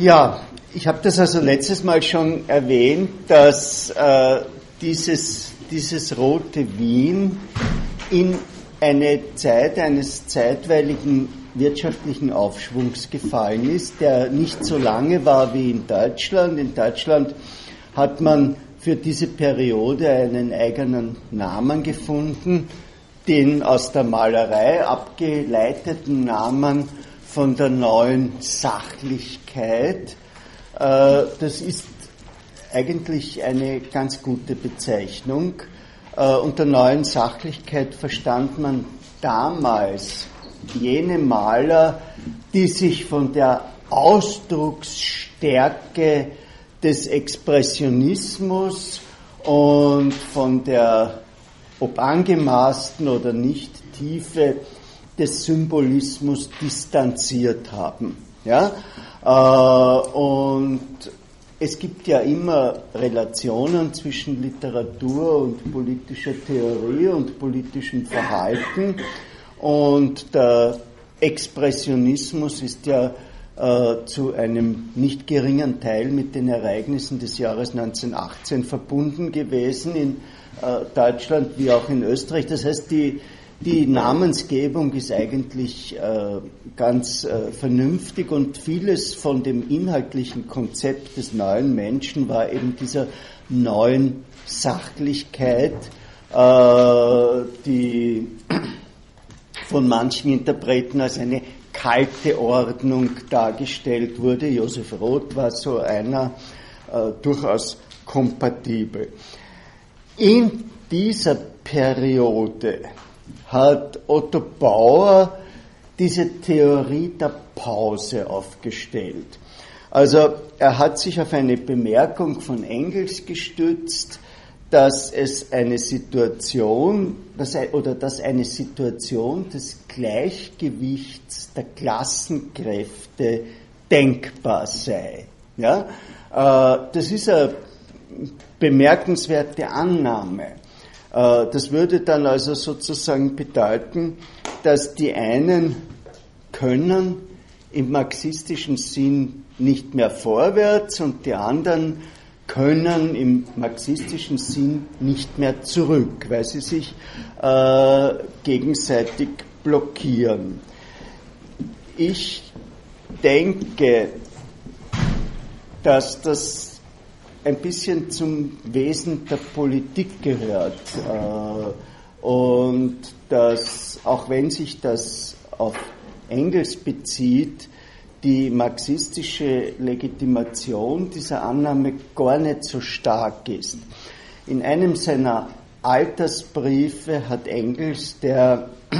Ja, ich habe das also letztes Mal schon erwähnt, dass äh, dieses, dieses rote Wien in eine Zeit eines zeitweiligen wirtschaftlichen Aufschwungs gefallen ist, der nicht so lange war wie in Deutschland. In Deutschland hat man für diese Periode einen eigenen Namen gefunden, den aus der Malerei abgeleiteten Namen von der neuen Sachlichkeit. Äh, das ist eigentlich eine ganz gute Bezeichnung. Äh, unter neuen Sachlichkeit verstand man damals jene Maler, die sich von der Ausdrucksstärke des Expressionismus und von der, ob angemaßten oder nicht, Tiefe des Symbolismus distanziert haben. Ja? Äh, und es gibt ja immer Relationen zwischen Literatur und politischer Theorie und politischem Verhalten. Und der Expressionismus ist ja äh, zu einem nicht geringen Teil mit den Ereignissen des Jahres 1918 verbunden gewesen in äh, Deutschland wie auch in Österreich. Das heißt, die, die Namensgebung ist eigentlich äh, ganz äh, vernünftig und vieles von dem inhaltlichen Konzept des neuen Menschen war eben dieser neuen Sachlichkeit, äh, die von manchen Interpreten als eine kalte Ordnung dargestellt wurde. Josef Roth war so einer äh, durchaus kompatibel. In dieser Periode hat Otto Bauer diese Theorie der Pause aufgestellt. Also er hat sich auf eine Bemerkung von Engels gestützt, dass es eine Situation dass, oder dass eine Situation des Gleichgewichts der Klassenkräfte denkbar sei. Ja? Äh, das ist eine bemerkenswerte Annahme. Äh, das würde dann also sozusagen bedeuten, dass die einen können im marxistischen Sinn nicht mehr vorwärts und die anderen können im marxistischen Sinn nicht mehr zurück, weil sie sich äh, gegenseitig blockieren. Ich denke, dass das ein bisschen zum Wesen der Politik gehört äh, und dass, auch wenn sich das auf Engels bezieht, die marxistische Legitimation dieser Annahme gar nicht so stark ist. In einem seiner Altersbriefe hat Engels, der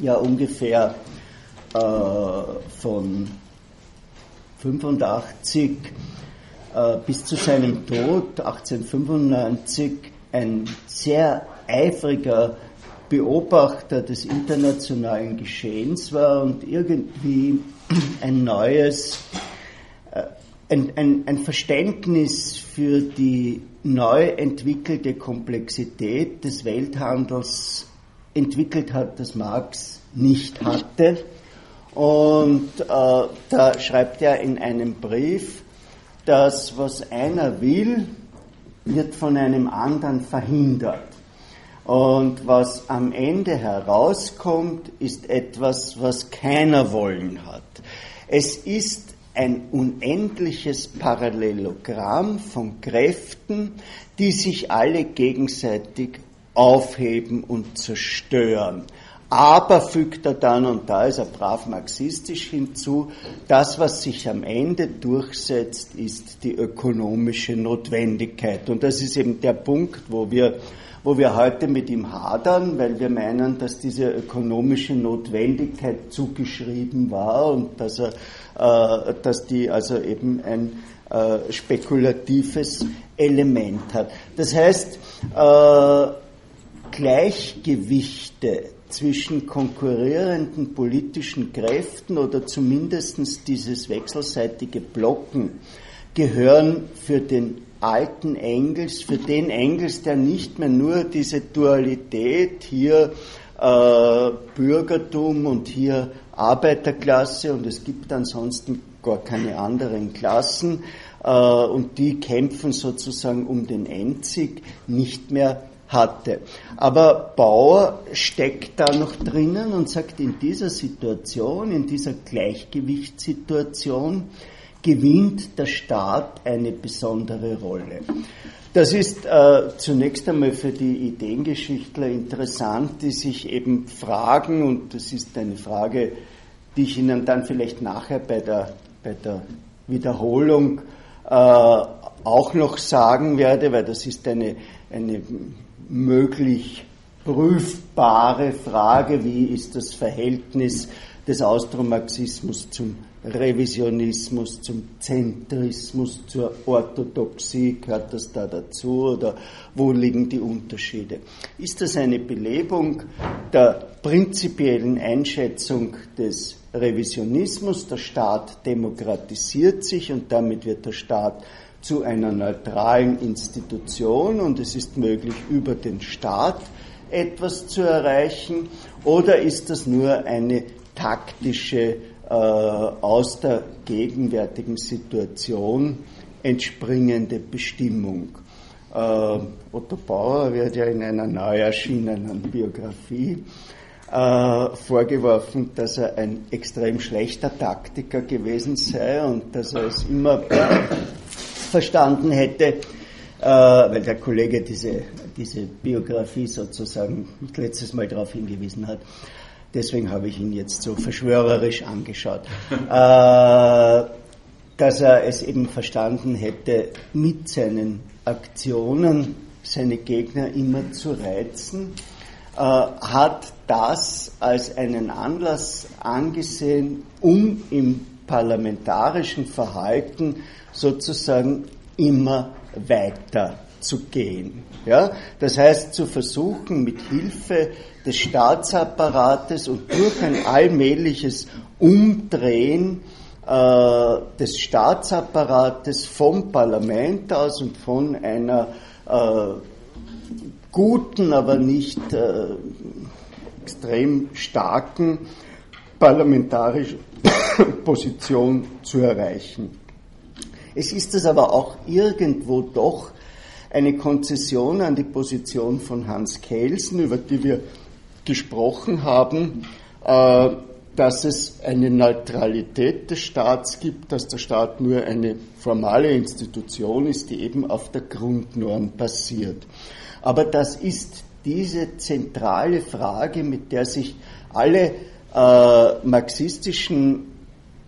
ja ungefähr äh, von 85 äh, bis zu seinem Tod 1895 ein sehr eifriger Beobachter des internationalen Geschehens war und irgendwie ein neues, äh, ein, ein, ein Verständnis für die neu entwickelte Komplexität des Welthandels entwickelt hat, das Marx nicht hatte. Und äh, da schreibt er in einem Brief, dass was einer will, wird von einem anderen verhindert. Und was am Ende herauskommt, ist etwas, was keiner wollen hat. Es ist ein unendliches Parallelogramm von Kräften, die sich alle gegenseitig aufheben und zerstören. Aber fügt er dann, und da ist er brav marxistisch hinzu, das, was sich am Ende durchsetzt, ist die ökonomische Notwendigkeit. Und das ist eben der Punkt, wo wir wo wir heute mit ihm hadern, weil wir meinen, dass diese ökonomische Notwendigkeit zugeschrieben war und dass, er, äh, dass die also eben ein äh, spekulatives Element hat. Das heißt, äh, Gleichgewichte zwischen konkurrierenden politischen Kräften oder zumindest dieses wechselseitige Blocken gehören für den alten Engels, für den Engels, der nicht mehr nur diese Dualität hier äh, Bürgertum und hier Arbeiterklasse und es gibt ansonsten gar keine anderen Klassen äh, und die kämpfen sozusagen um den Endsieg nicht mehr hatte. Aber Bauer steckt da noch drinnen und sagt, in dieser Situation, in dieser Gleichgewichtssituation gewinnt der Staat eine besondere Rolle. Das ist äh, zunächst einmal für die Ideengeschichtler interessant, die sich eben fragen, und das ist eine Frage, die ich Ihnen dann vielleicht nachher bei der, bei der Wiederholung äh, auch noch sagen werde, weil das ist eine, eine möglich prüfbare Frage, wie ist das Verhältnis des Austromarxismus zum Revisionismus, zum Zentrismus, zur Orthodoxie, gehört das da dazu oder wo liegen die Unterschiede? Ist das eine Belebung der prinzipiellen Einschätzung des Revisionismus? Der Staat demokratisiert sich und damit wird der Staat zu einer neutralen Institution und es ist möglich, über den Staat etwas zu erreichen? Oder ist das nur eine taktische, äh, aus der gegenwärtigen Situation entspringende Bestimmung? Äh, Otto Bauer wird ja in einer neu erschienenen Biografie äh, vorgeworfen, dass er ein extrem schlechter Taktiker gewesen sei und dass er es immer verstanden hätte, äh, weil der Kollege diese, diese Biografie sozusagen letztes Mal darauf hingewiesen hat. Deswegen habe ich ihn jetzt so verschwörerisch angeschaut. äh, dass er es eben verstanden hätte, mit seinen Aktionen seine Gegner immer zu reizen, äh, hat das als einen Anlass angesehen, um im parlamentarischen Verhalten sozusagen immer weiter zu gehen. Ja? Das heißt, zu versuchen, mit Hilfe des Staatsapparates und durch ein allmähliches Umdrehen äh, des Staatsapparates vom Parlament aus und von einer äh, guten, aber nicht äh, extrem starken parlamentarischen Position zu erreichen. Es ist es aber auch irgendwo doch eine Konzession an die Position von Hans Kelsen, über die wir gesprochen haben, äh, dass es eine Neutralität des Staats gibt, dass der Staat nur eine formale Institution ist, die eben auf der Grundnorm basiert. Aber das ist diese zentrale Frage, mit der sich alle äh, marxistischen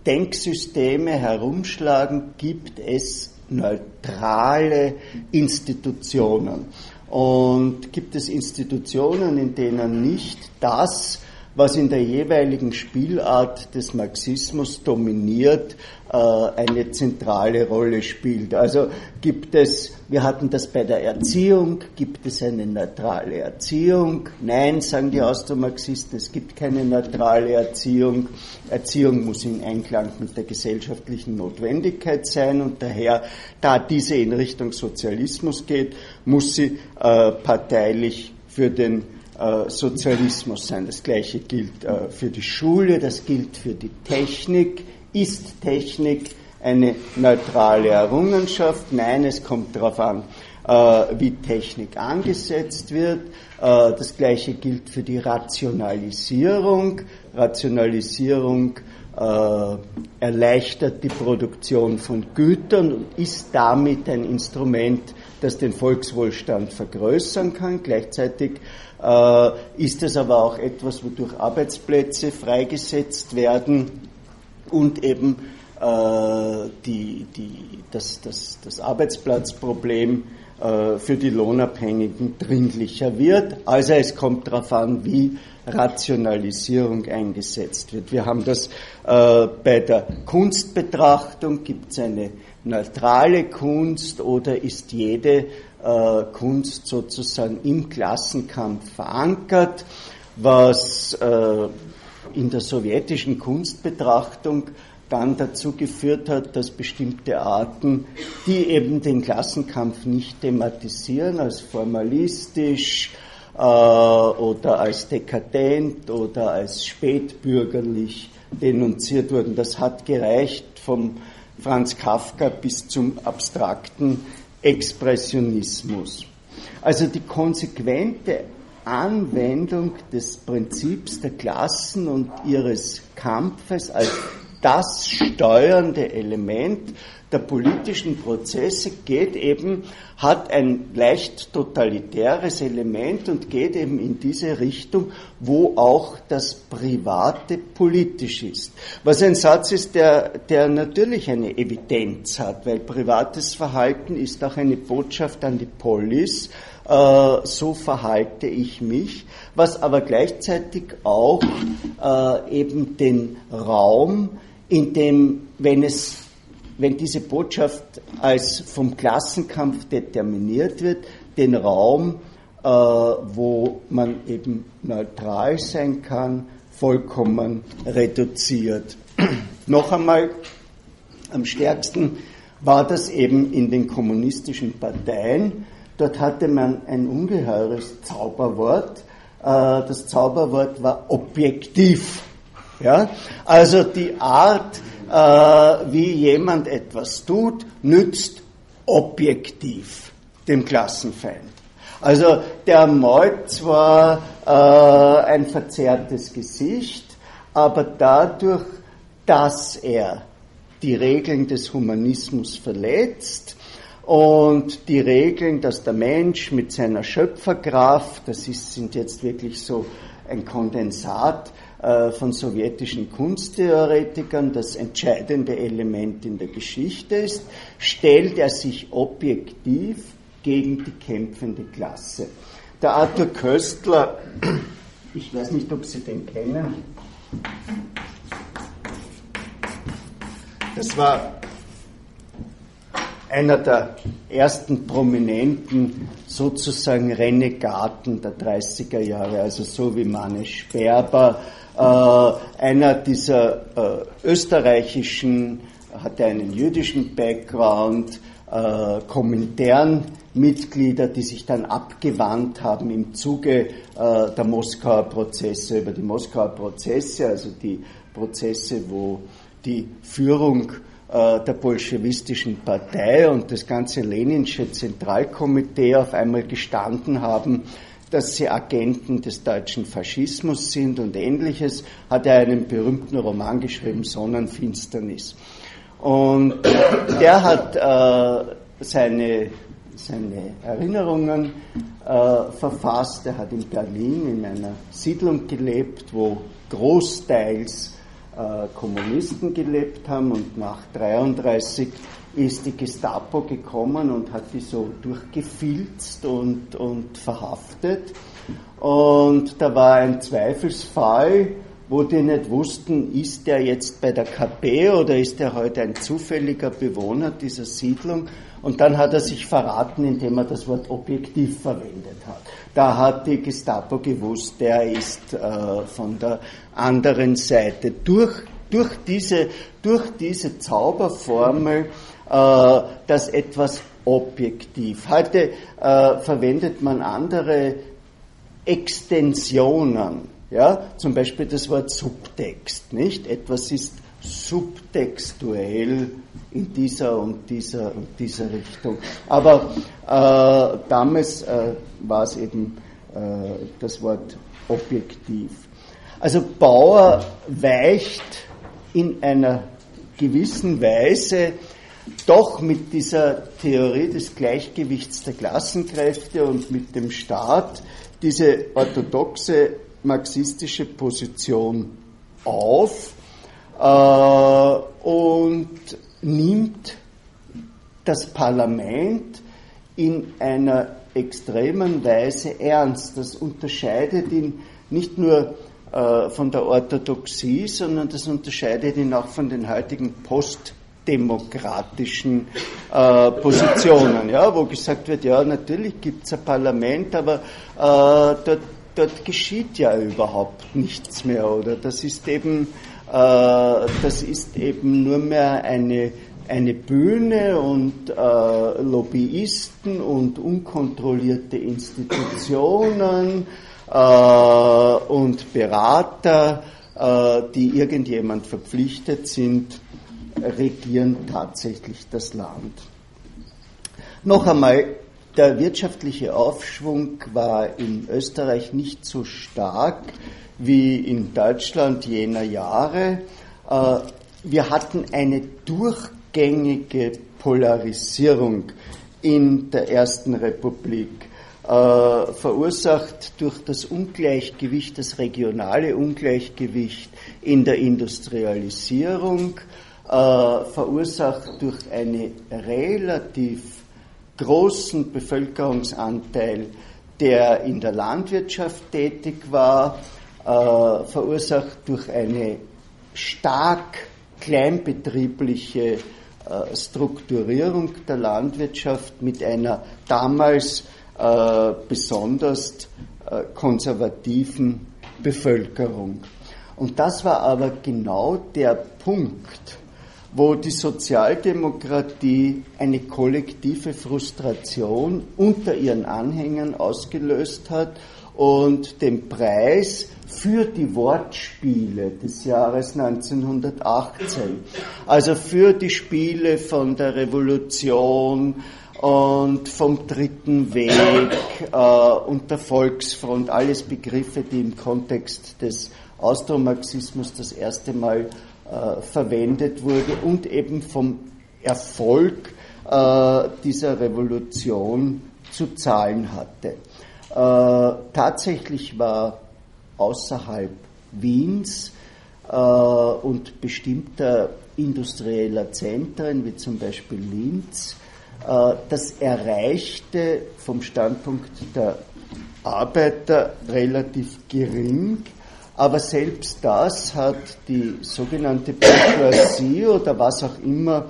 Denksysteme herumschlagen, gibt es neutrale Institutionen. Und gibt es Institutionen, in denen nicht das, was in der jeweiligen Spielart des Marxismus dominiert, eine zentrale Rolle spielt. Also gibt es, wir hatten das bei der Erziehung, gibt es eine neutrale Erziehung? Nein, sagen die Austromarxisten, es gibt keine neutrale Erziehung. Erziehung muss in Einklang mit der gesellschaftlichen Notwendigkeit sein und daher, da diese in Richtung Sozialismus geht, muss sie äh, parteilich für den äh, Sozialismus sein. Das gleiche gilt äh, für die Schule, das gilt für die Technik, ist Technik eine neutrale Errungenschaft? Nein, es kommt darauf an, äh, wie Technik angesetzt wird. Äh, das gleiche gilt für die Rationalisierung. Rationalisierung äh, erleichtert die Produktion von Gütern und ist damit ein Instrument, das den Volkswohlstand vergrößern kann. Gleichzeitig ist es aber auch etwas, wodurch Arbeitsplätze freigesetzt werden und eben äh, die, die, das, das, das Arbeitsplatzproblem äh, für die Lohnabhängigen dringlicher wird. Also es kommt darauf an, wie Rationalisierung eingesetzt wird. Wir haben das äh, bei der Kunstbetrachtung, gibt es eine neutrale Kunst oder ist jede äh, Kunst sozusagen im Klassenkampf verankert, was äh, in der sowjetischen Kunstbetrachtung dann dazu geführt hat, dass bestimmte Arten, die eben den Klassenkampf nicht thematisieren, als formalistisch äh, oder als dekadent oder als spätbürgerlich denunziert wurden. Das hat gereicht vom Franz Kafka bis zum abstrakten Expressionismus. Also die konsequente Anwendung des Prinzips der Klassen und ihres Kampfes als das steuernde Element der politischen Prozesse geht eben, hat ein leicht totalitäres Element und geht eben in diese Richtung, wo auch das Private politisch ist. Was ein Satz ist, der, der natürlich eine Evidenz hat, weil privates Verhalten ist auch eine Botschaft an die Polis, äh, so verhalte ich mich, was aber gleichzeitig auch äh, eben den Raum, in dem, wenn es wenn diese Botschaft als vom Klassenkampf determiniert wird, den Raum, äh, wo man eben neutral sein kann, vollkommen reduziert. Noch einmal, am stärksten war das eben in den kommunistischen Parteien. Dort hatte man ein ungeheures Zauberwort. Äh, das Zauberwort war objektiv. Ja? Also die Art, äh, wie jemand etwas tut, nützt objektiv dem Klassenfeind. Also der malt zwar äh, ein verzerrtes Gesicht, aber dadurch, dass er die Regeln des Humanismus verletzt und die Regeln, dass der Mensch mit seiner Schöpferkraft, das ist, sind jetzt wirklich so ein Kondensat äh, von sowjetischen Kunsttheoretikern das entscheidende Element in der Geschichte ist, stellt er sich objektiv gegen die kämpfende Klasse. Der Arthur Köstler, ich weiß nicht, ob Sie den kennen, das war einer der ersten prominenten sozusagen Renegaten der 30er Jahre, also so wie Manne Sperber, äh, einer dieser äh, österreichischen, hatte einen jüdischen Background, äh, Komintern-Mitglieder, die sich dann abgewandt haben im Zuge der Moskauer Prozesse, über die Moskauer Prozesse, also die Prozesse, wo die Führung der bolschewistischen Partei und das ganze Leninsche Zentralkomitee auf einmal gestanden haben, dass sie Agenten des deutschen Faschismus sind und ähnliches, hat er einen berühmten Roman geschrieben, Sonnenfinsternis. Und der hat äh, seine, seine Erinnerungen äh, verfasst. Er hat in Berlin in einer Siedlung gelebt, wo großteils äh, Kommunisten gelebt haben und nach 1933 ist die Gestapo gekommen und hat die so durchgefilzt und, und verhaftet. Und da war ein Zweifelsfall, wo die nicht wussten, ist der jetzt bei der KP oder ist er heute ein zufälliger Bewohner dieser Siedlung. Und dann hat er sich verraten, indem er das Wort objektiv verwendet hat. Da hat die Gestapo gewusst, der ist äh, von der anderen Seite. Durch, durch, diese, durch diese Zauberformel äh, das etwas objektiv. Heute äh, verwendet man andere Extensionen, ja, zum Beispiel das Wort Subtext, nicht? Etwas ist subtextuell in dieser und dieser und dieser Richtung. Aber äh, damals äh, war es eben äh, das Wort objektiv. Also Bauer weicht in einer gewissen Weise doch mit dieser Theorie des Gleichgewichts der Klassenkräfte und mit dem Staat diese orthodoxe marxistische Position auf äh, und nimmt das Parlament in einer extremen Weise ernst. Das unterscheidet ihn nicht nur von der Orthodoxie, sondern das unterscheidet ihn auch von den heutigen Post- demokratischen äh, Positionen, ja, wo gesagt wird, ja, natürlich gibt es ein Parlament, aber äh, dort, dort geschieht ja überhaupt nichts mehr, oder? Das ist eben, äh, das ist eben nur mehr eine, eine Bühne und äh, Lobbyisten und unkontrollierte Institutionen äh, und Berater, äh, die irgendjemand verpflichtet sind, regieren tatsächlich das Land. Noch einmal, der wirtschaftliche Aufschwung war in Österreich nicht so stark wie in Deutschland jener Jahre. Äh, wir hatten eine durchgängige Polarisierung in der Ersten Republik, äh, verursacht durch das Ungleichgewicht, das regionale Ungleichgewicht in der Industrialisierung, äh, verursacht durch einen relativ großen Bevölkerungsanteil, der in der Landwirtschaft tätig war, äh, verursacht durch eine stark kleinbetriebliche äh, Strukturierung der Landwirtschaft mit einer damals äh, besonders äh, konservativen Bevölkerung. Und das war aber genau der Punkt, wo die Sozialdemokratie eine kollektive Frustration unter ihren Anhängern ausgelöst hat und den Preis für die Wortspiele des Jahres 1918, also für die Spiele von der Revolution und vom Dritten Weg äh, und der Volksfront, alles Begriffe, die im Kontext des Austromarxismus das erste Mal äh, verwendet wurde und eben vom Erfolg äh, dieser Revolution zu zahlen hatte. Äh, tatsächlich war außerhalb Wiens äh, und bestimmter industrieller Zentren, wie zum Beispiel Linz, das Erreichte vom Standpunkt der Arbeiter relativ gering, aber selbst das hat die sogenannte Bourgeoisie oder was auch immer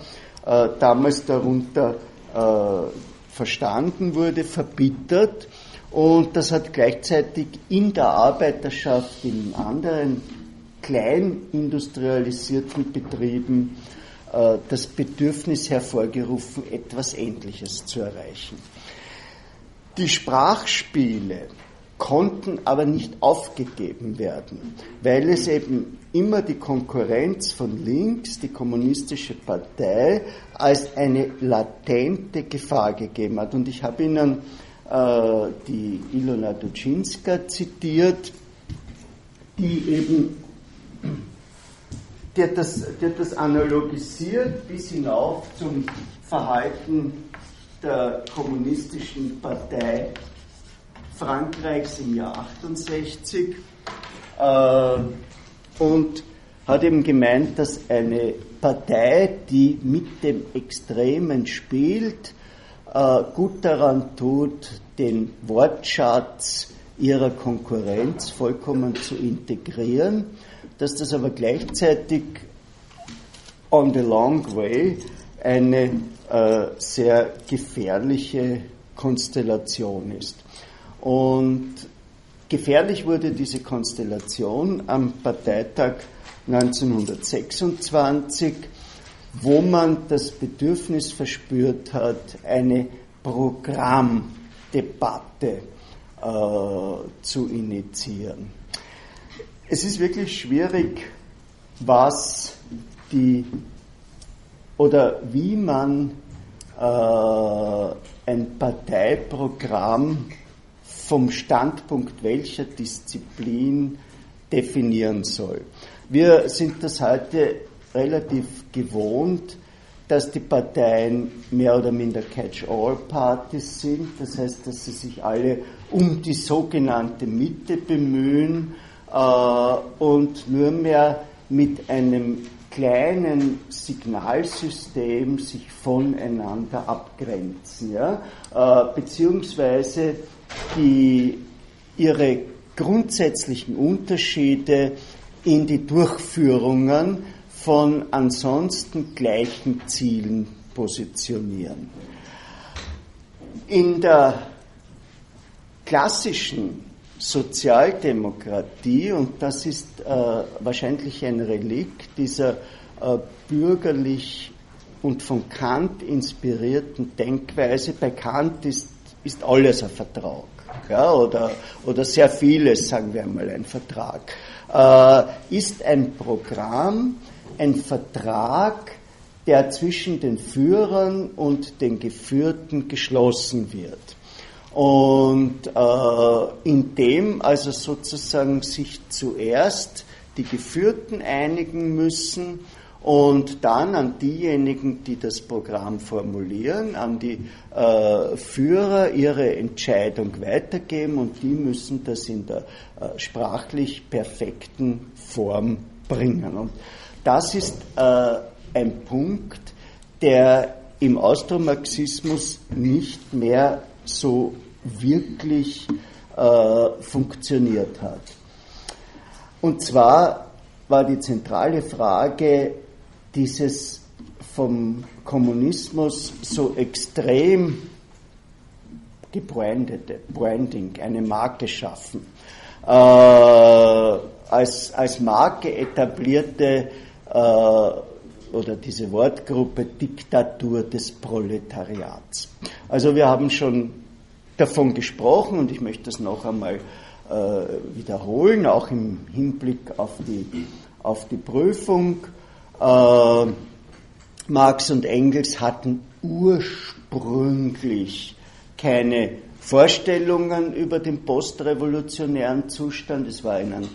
äh, damals darunter äh, verstanden wurde, verbittert. Und das hat gleichzeitig in der Arbeiterschaft, in anderen klein industrialisierten Betrieben äh, das Bedürfnis hervorgerufen, etwas Ähnliches zu erreichen. Die Sprachspiele konnten aber nicht aufgegeben werden, weil es eben immer die Konkurrenz von links, die kommunistische Partei, als eine latente Gefahr gegeben hat. Und ich habe Ihnen äh, die Ilona Duczynska zitiert, die eben hat, das, hat das analogisiert bis hinauf zum Verhalten der kommunistischen Partei Frankreichs im Jahr 68 äh, und hat eben gemeint, dass eine Partei, die mit dem Extremen spielt, äh, gut daran tut, den Wortschatz ihrer Konkurrenz vollkommen zu integrieren, dass das aber gleichzeitig on the long way eine äh, sehr gefährliche Konstellation ist. Und gefährlich wurde diese Konstellation am Parteitag 1926 wo man das Bedürfnis verspürt hat, eine Programmdebatte äh, zu initiieren. Es ist wirklich schwierig, was die oder wie man äh, ein Parteiprogramm vom Standpunkt welcher Disziplin definieren soll. Wir sind das heute relativ gewohnt, dass die Parteien mehr oder minder Catch-all-Partys sind. Das heißt, dass sie sich alle um die sogenannte Mitte bemühen und nur mehr mit einem kleinen Signalsystem sich voneinander abgrenzen, ja? Äh, beziehungsweise die, ihre grundsätzlichen Unterschiede in die Durchführungen von ansonsten gleichen Zielen positionieren. In der klassischen Sozialdemokratie, und das ist äh, wahrscheinlich ein Relikt dieser äh, bürgerlich und von Kant inspirierten Denkweise, bei Kant ist, ist alles ein Vertrag. Ja, oder, oder sehr vieles, sagen wir einmal, ein Vertrag, äh, ist ein Programm, ein Vertrag, der zwischen den Führern und den Geführten geschlossen wird. Und äh, in dem also sozusagen sich zuerst die Geführten einigen müssen und dann an diejenigen, die das Programm formulieren, an die äh, Führer ihre Entscheidung weitergeben und die müssen das in der äh, sprachlich perfekten Form bringen. Und das ist äh, ein Punkt, der im Austromarxismus nicht mehr so wirklich äh, funktioniert hat. Und zwar war die zentrale Frage dieses vom Kommunismus so extrem gebrandete Branding, eine Marke schaffen, äh, als, als Marke etablierte äh, oder diese Wortgruppe Diktatur des Proletariats. Also wir haben schon davon gesprochen und ich möchte das noch einmal äh, wiederholen, auch im Hinblick auf die, auf die Prüfung. Äh, Marx und Engels hatten ursprünglich keine Vorstellungen über den postrevolutionären Zustand. Es war ihnen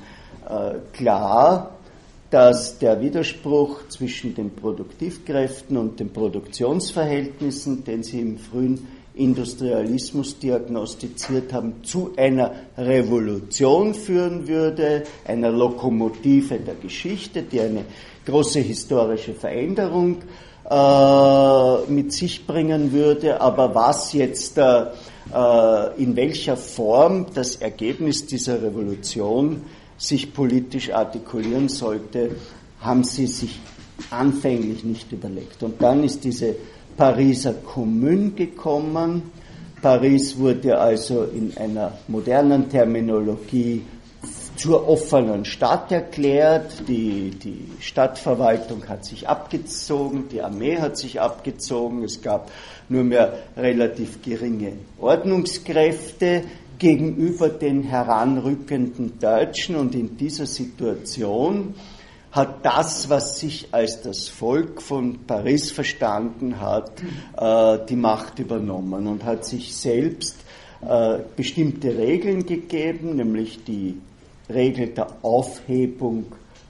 äh, klar, dass der Widerspruch zwischen den Produktivkräften und den Produktionsverhältnissen, den sie im frühen Industrialismus diagnostiziert haben, zu einer Revolution führen würde, einer Lokomotive der Geschichte, die eine große historische Veränderung äh, mit sich bringen würde. Aber was jetzt äh, in welcher Form das Ergebnis dieser Revolution sich politisch artikulieren sollte, haben sie sich anfänglich nicht überlegt. Und dann ist diese Pariser Kommune gekommen. Paris wurde also in einer modernen Terminologie zur offenen Stadt erklärt. Die, die Stadtverwaltung hat sich abgezogen, die Armee hat sich abgezogen, es gab nur mehr relativ geringe Ordnungskräfte gegenüber den heranrückenden Deutschen und in dieser Situation hat das, was sich als das Volk von Paris verstanden hat, äh, die Macht übernommen und hat sich selbst äh, bestimmte Regeln gegeben, nämlich die Regel der Aufhebung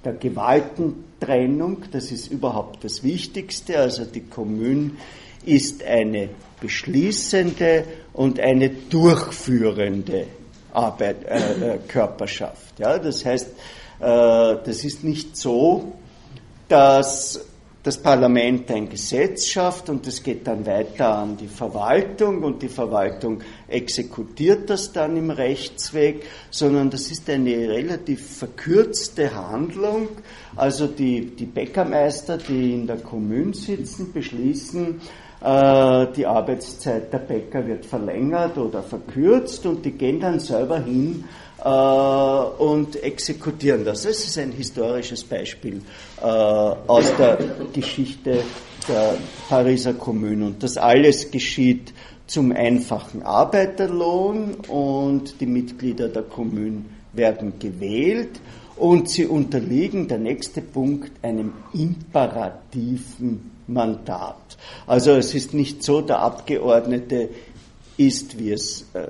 der Gewaltentrennung. Das ist überhaupt das Wichtigste. Also die Kommune ist eine beschließende und eine durchführende Arbeit, äh, äh, Körperschaft. Ja, das heißt, äh, das ist nicht so, dass das Parlament ein Gesetz schafft und es geht dann weiter an die Verwaltung und die Verwaltung exekutiert das dann im Rechtsweg, sondern das ist eine relativ verkürzte Handlung. Also die, die Bäckermeister, die in der Kommune sitzen, beschließen, die Arbeitszeit der Bäcker wird verlängert oder verkürzt und die gehen dann selber hin äh, und exekutieren das. Das ist ein historisches Beispiel äh, aus der Geschichte der Pariser Kommune. Und das alles geschieht zum einfachen Arbeiterlohn und die Mitglieder der Kommune werden gewählt und sie unterliegen, der nächste Punkt, einem imperativen Mandat. Also es ist nicht so, der Abgeordnete ist, wie es äh,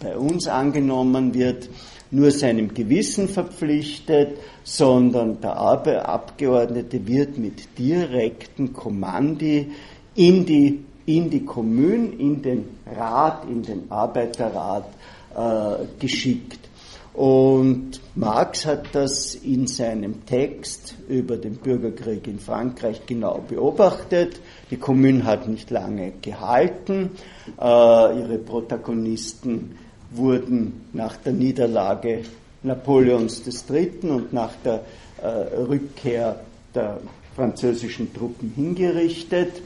bei uns angenommen wird, nur seinem Gewissen verpflichtet, sondern der Abgeordnete wird mit direkten Kommandi in die, in die Kommune, in den Rat, in den Arbeiterrat äh, geschickt. Und Marx hat das in seinem Text über den Bürgerkrieg in Frankreich genau beobachtet. Die Kommune hat nicht lange gehalten. Äh, ihre Protagonisten wurden nach der Niederlage Napoleons III. und nach der äh, Rückkehr der französischen Truppen hingerichtet.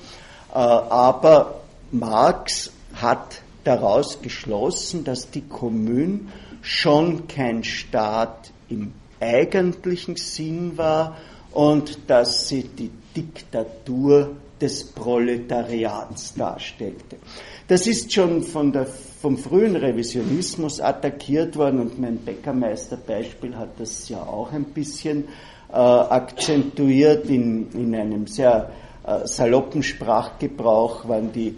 Äh, aber Marx hat daraus geschlossen, dass die Kommune schon kein Staat im eigentlichen Sinn war und dass sie die Diktatur des Proletariats darstellte. Das ist schon von der, vom frühen Revisionismus attackiert worden und mein Bäckermeister-Beispiel hat das ja auch ein bisschen äh, akzentuiert in, in einem sehr äh, saloppen Sprachgebrauch waren die äh,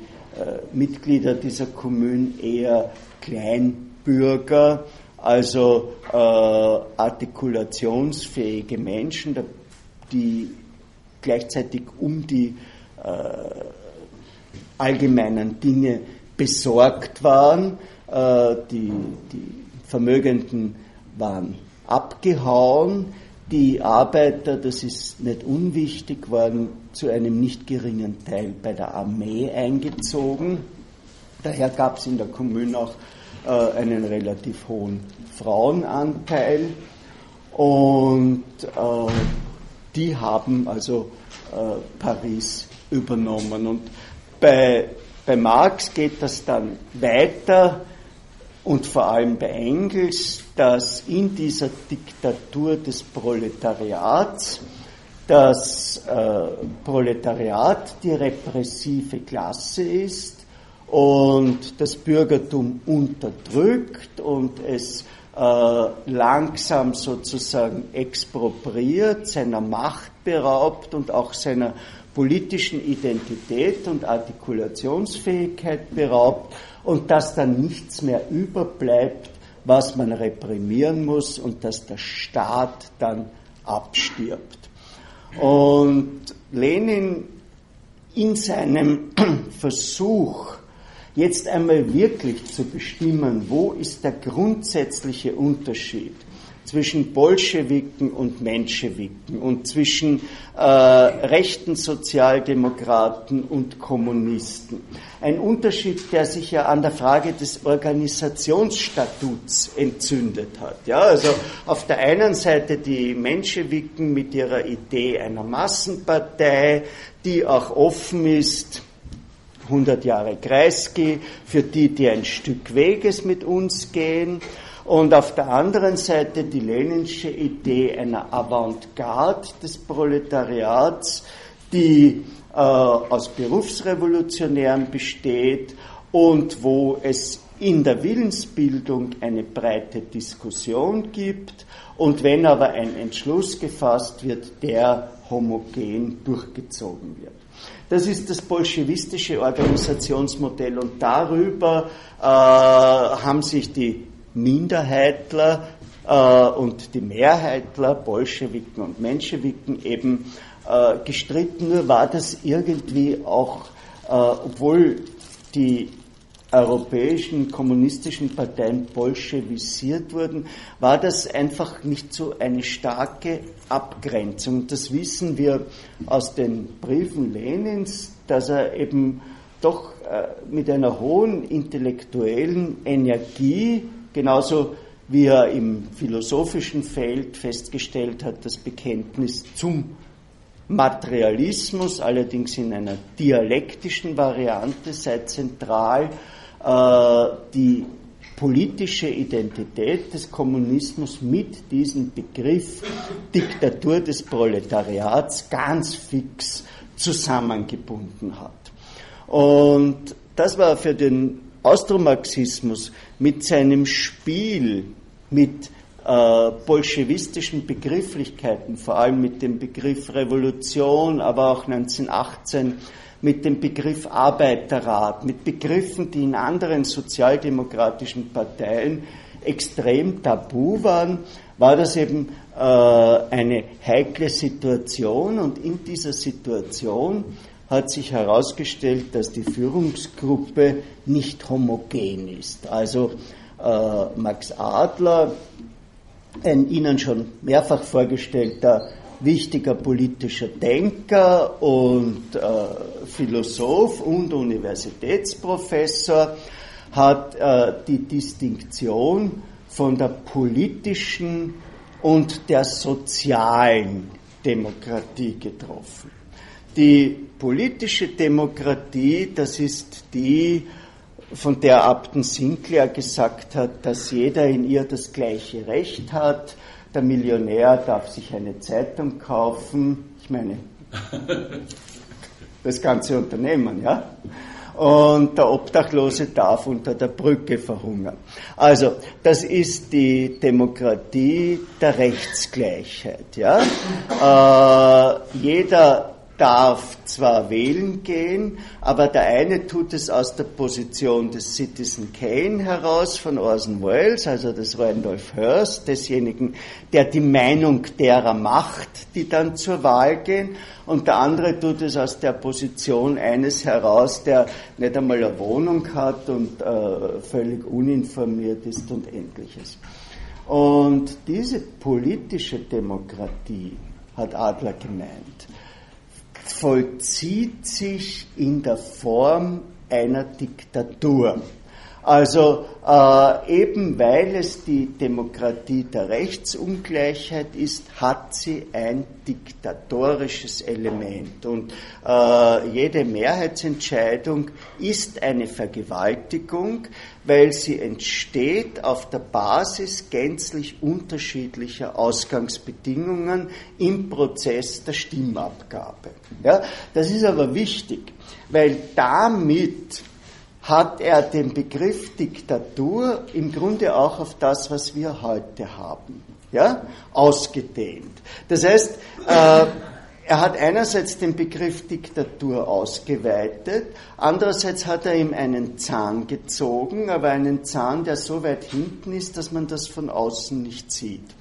Mitglieder dieser Kommunen eher Kleinbürger, also äh, artikulationsfähige Menschen, die gleichzeitig um die allgemeinen Dinge besorgt waren. Äh, die, die Vermögenden waren abgehauen, die Arbeiter, das ist nicht unwichtig, waren zu einem nicht geringen Teil bei der Armee eingezogen. Daher gab es in der Kommune auch äh, einen relativ hohen Frauenanteil. Und äh, die haben also äh, Paris übernommen. Und bei, bei Marx geht das dann weiter und vor allem bei Engels, dass in dieser Diktatur des Proletariats das äh, Proletariat die repressive Klasse ist und das Bürgertum unterdrückt und es äh, langsam sozusagen expropriiert, seiner Macht beraubt und auch seiner politischen Identität und Artikulationsfähigkeit beraubt und dass dann nichts mehr überbleibt, was man reprimieren muss und dass der Staat dann abstirbt. Und Lenin in seinem Versuch, jetzt einmal wirklich zu bestimmen, wo ist der grundsätzliche Unterschied zwischen Bolschewiken und Menschewiken und zwischen äh, rechten Sozialdemokraten und Kommunisten. Ein Unterschied, der sich ja an der Frage des Organisationsstatuts entzündet hat. Ja, also auf der einen Seite die Menschewiken mit ihrer Idee einer Massenpartei, die auch offen ist 100 Jahre Kreisky, für die, die ein Stück Weges mit uns gehen und auf der anderen Seite die leninsche Idee einer Avantgarde des Proletariats, die äh, aus Berufsrevolutionären besteht und wo es in der Willensbildung eine breite Diskussion gibt und wenn aber ein Entschluss gefasst wird, der homogen durchgezogen wird. Das ist das bolschewistische Organisationsmodell und darüber äh, haben sich die Minderheitler äh, und die Mehrheitler, Bolschewiken und Menschewiken, eben äh, gestritten. Nur war das irgendwie auch, äh, obwohl die europäischen kommunistischen Parteien bolschewisiert wurden, war das einfach nicht so eine starke Abgrenzung. Das wissen wir aus den Briefen Lenins, dass er eben doch äh, mit einer hohen intellektuellen Energie genauso wie er im philosophischen Feld festgestellt hat, das Bekenntnis zum Materialismus, allerdings in einer dialektischen Variante, sei zentral. Äh, die politische Identität des Kommunismus mit diesem Begriff Diktatur des Proletariats ganz fix zusammengebunden hat. Und das war für den Austromarxismus mit seinem Spiel mit äh, bolschewistischen Begrifflichkeiten, vor allem mit dem Begriff Revolution, aber auch 1918 mit dem Begriff Arbeiterrat, mit Begriffen, die in anderen sozialdemokratischen Parteien extrem tabu waren, war das eben äh, eine heikle Situation. Und in dieser Situation hat sich herausgestellt, dass die Führungsgruppe nicht homogen ist. Also äh, Max Adler, ein Ihnen schon mehrfach vorgestellter wichtiger politischer Denker und äh, Philosoph und Universitätsprofessor, hat äh, die Distinktion von der politischen und der sozialen Demokratie getroffen. Die politische Demokratie, das ist die, von der Abten Sinclair gesagt hat, dass jeder in ihr das gleiche Recht hat. Der Millionär darf sich eine Zeitung kaufen. Ich meine, das ganze Unternehmen, ja. Und der Obdachlose darf unter der Brücke verhungern. Also, das ist die Demokratie der Rechtsgleichheit, ja. Äh, jeder darf zwar wählen gehen, aber der eine tut es aus der Position des Citizen Kane heraus von Orson Welles, also des Randolph Hearst, desjenigen, der die Meinung derer macht, die dann zur Wahl gehen, und der andere tut es aus der Position eines heraus, der nicht einmal eine Wohnung hat und äh, völlig uninformiert ist und ähnliches. Und diese politische Demokratie, hat Adler gemeint, vollzieht sich in der Form einer Diktatur. Also äh, eben weil es die Demokratie der Rechtsungleichheit ist, hat sie ein diktatorisches Element. Und äh, jede Mehrheitsentscheidung ist eine Vergewaltigung, weil sie entsteht auf der Basis gänzlich unterschiedlicher Ausgangsbedingungen im Prozess der Stimmabgabe. Ja, das ist aber wichtig, weil damit hat er den Begriff Diktatur im Grunde auch auf das, was wir heute haben, ja, ausgedehnt. Das heißt, äh, er hat einerseits den Begriff Diktatur ausgeweitet, andererseits hat er ihm einen Zahn gezogen, aber einen Zahn, der so weit hinten ist, dass man das von außen nicht sieht.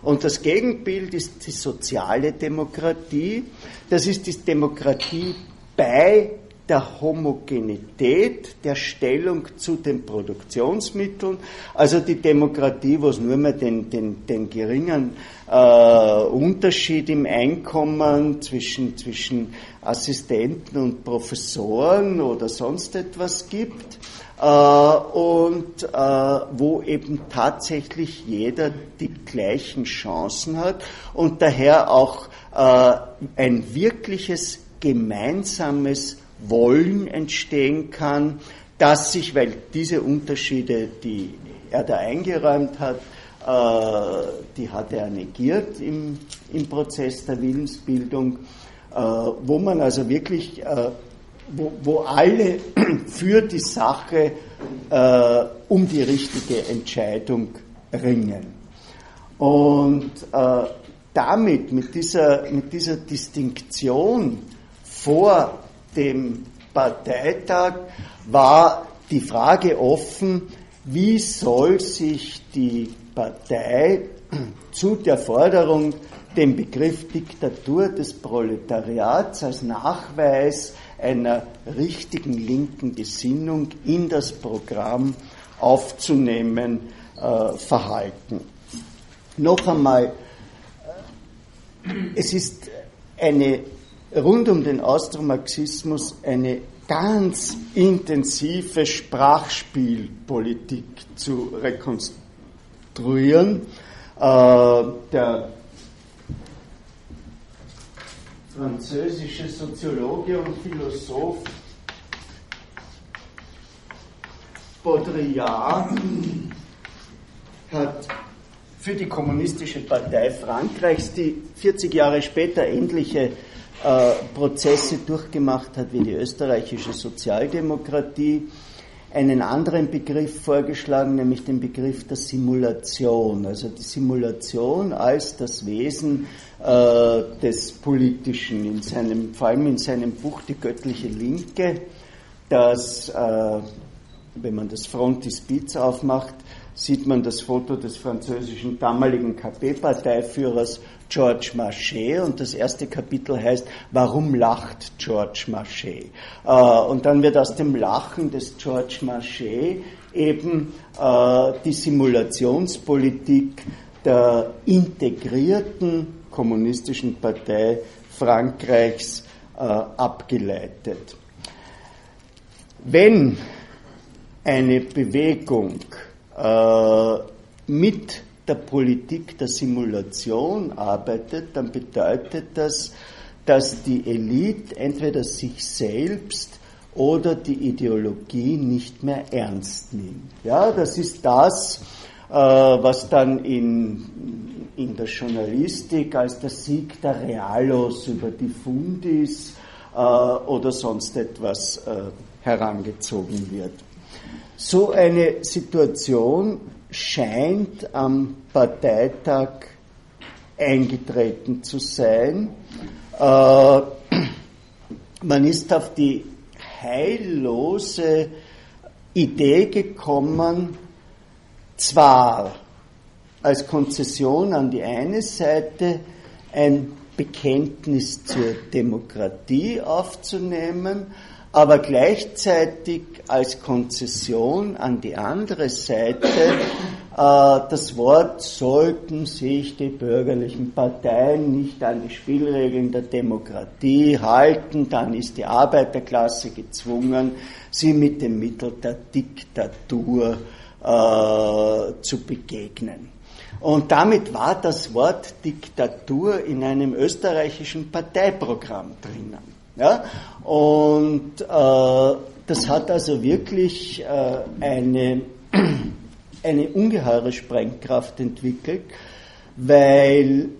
Und das Gegenbild ist die soziale Demokratie. Das ist die Demokratie bei der Homogenität der Stellung zu den Produktionsmitteln, also die Demokratie, wo es nur mehr den, den, den geringen äh, Unterschied im Einkommen zwischen, zwischen Assistenten und Professoren oder sonst etwas gibt. Äh, und äh, wo eben tatsächlich jeder die gleichen Chancen hat und daher auch äh, ein wirkliches gemeinsames wollen entstehen kann, dass sich, weil diese Unterschiede, die er da eingeräumt hat, äh, die hat er negiert im, im Prozess der Willensbildung, äh, wo man also wirklich, äh, wo, wo alle für die Sache um die richtige Entscheidung ringen. Und damit, mit dieser, mit dieser Distinktion vor dem Parteitag war die Frage offen, wie soll sich die Partei zu der Forderung, den Begriff Diktatur des Proletariats als Nachweis einer richtigen linken Gesinnung in das Programm aufzunehmen, äh, verhalten. Noch einmal, äh, es ist eine rund um den Austromarxismus eine ganz intensive Sprachspielpolitik zu rekonstruieren. Äh, der französische Soziologe und Philosoph Baudrillard hat für die Kommunistische Partei Frankreichs, die 40 Jahre später endliche Prozesse durchgemacht hat wie die österreichische Sozialdemokratie, einen anderen Begriff vorgeschlagen, nämlich den Begriff der Simulation. Also die Simulation als das Wesen äh, des Politischen, in seinem, vor allem in seinem Buch Die göttliche Linke, das, äh, wenn man das Frontispiz aufmacht, sieht man das Foto des französischen damaligen KP-Parteiführers George Marchais und das erste Kapitel heißt, warum lacht George Marchais? Äh, und dann wird aus dem Lachen des George Marchais eben äh, die Simulationspolitik der integrierten kommunistischen Partei Frankreichs äh, abgeleitet. Wenn eine Bewegung mit der Politik der Simulation arbeitet, dann bedeutet das, dass die Elite entweder sich selbst oder die Ideologie nicht mehr ernst nimmt. Ja, das ist das, äh, was dann in, in der Journalistik als der Sieg der Realos über die Fundis äh, oder sonst etwas äh, herangezogen wird. So eine Situation scheint am Parteitag eingetreten zu sein. Äh, man ist auf die heillose Idee gekommen, zwar als Konzession an die eine Seite ein Bekenntnis zur Demokratie aufzunehmen, aber gleichzeitig als Konzession an die andere Seite äh, das Wort sollten sich die bürgerlichen Parteien nicht an die Spielregeln der Demokratie halten, dann ist die Arbeiterklasse gezwungen, sie mit dem Mittel der Diktatur äh, zu begegnen. Und damit war das Wort Diktatur in einem österreichischen Parteiprogramm drinnen. Ja? Und äh, das hat also wirklich äh, eine, eine ungeheure Sprengkraft entwickelt, weil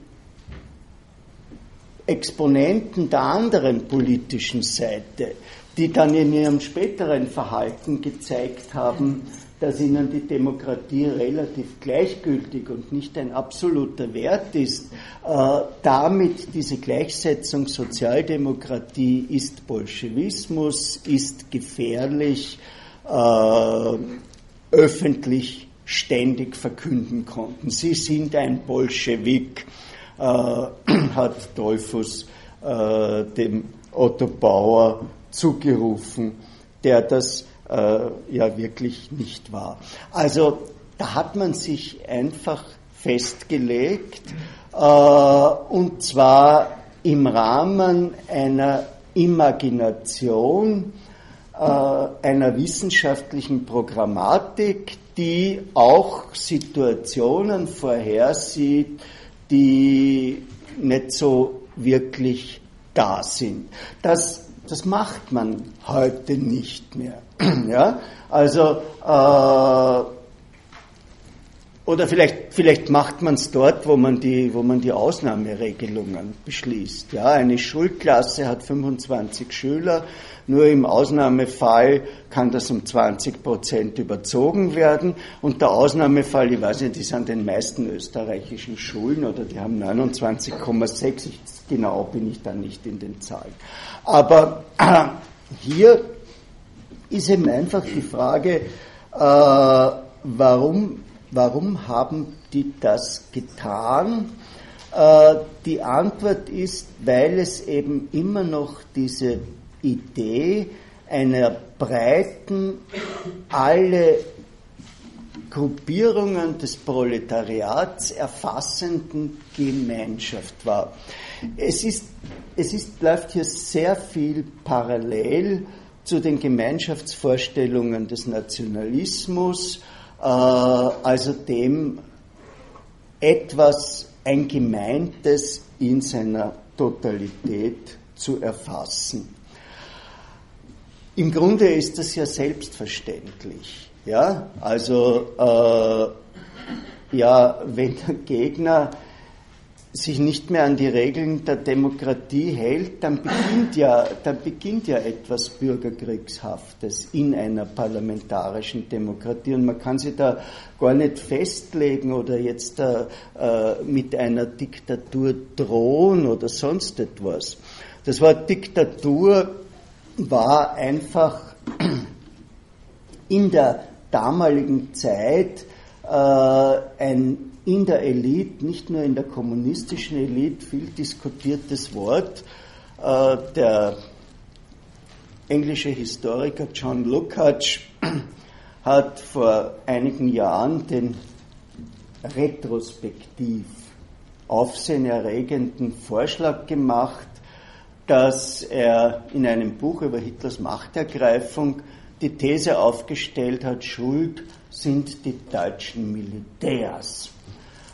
Exponenten der anderen politischen Seite, die dann in ihrem späteren Verhalten gezeigt haben, dass ihnen die Demokratie relativ gleichgültig und nicht ein absoluter Wert ist, äh, damit diese Gleichsetzung Sozialdemokratie ist Bolschewismus, ist gefährlich, äh, öffentlich ständig verkünden konnten. Sie sind ein Bolschewik, äh, hat Dollfuss äh, dem Otto Bauer zugerufen, der das ja wirklich nicht war. Also da hat man sich einfach festgelegt, äh, und zwar im Rahmen einer Imagination, äh, einer wissenschaftlichen Programmatik, die auch Situationen vorhersieht, die nicht so wirklich da sind. Das das macht man heute nicht mehr. ja? Also, äh, oder vielleicht, vielleicht macht man es dort, wo man, die, wo man die Ausnahmeregelungen beschließt. Ja, eine Schulklasse hat 25 Schüler, nur im Ausnahmefall kann das um 20 Prozent überzogen werden. Und der Ausnahmefall, ich weiß nicht, die sind den meisten österreichischen Schulen oder die haben 29,6, genau bin ich da nicht in den Zahlen. Aber äh, hier ist eben einfach die Frage, äh, warum, warum haben die das getan? Äh, die Antwort ist, weil es eben immer noch diese Idee einer breiten, alle Gruppierungen des Proletariats erfassenden Gemeinschaft war. Es ist, es ist, läuft hier sehr viel parallel zu den Gemeinschaftsvorstellungen des Nationalismus, äh, also dem etwas ein Gemeintes in seiner Totalität zu erfassen. Im Grunde ist das ja selbstverständlich. Ja, also äh, ja, wenn der Gegner sich nicht mehr an die Regeln der Demokratie hält, dann beginnt ja, dann beginnt ja etwas Bürgerkriegshaftes in einer parlamentarischen Demokratie. Und man kann sich da gar nicht festlegen oder jetzt äh, äh mit einer Diktatur drohen oder sonst etwas. Das Wort Diktatur war einfach in der damaligen Zeit äh, ein in der Elite, nicht nur in der kommunistischen Elite, viel diskutiertes Wort. Äh, der englische Historiker John Lukács hat vor einigen Jahren den retrospektiv aufsehenerregenden Vorschlag gemacht, dass er in einem Buch über Hitlers Machtergreifung die These aufgestellt hat, Schuld sind die deutschen Militärs.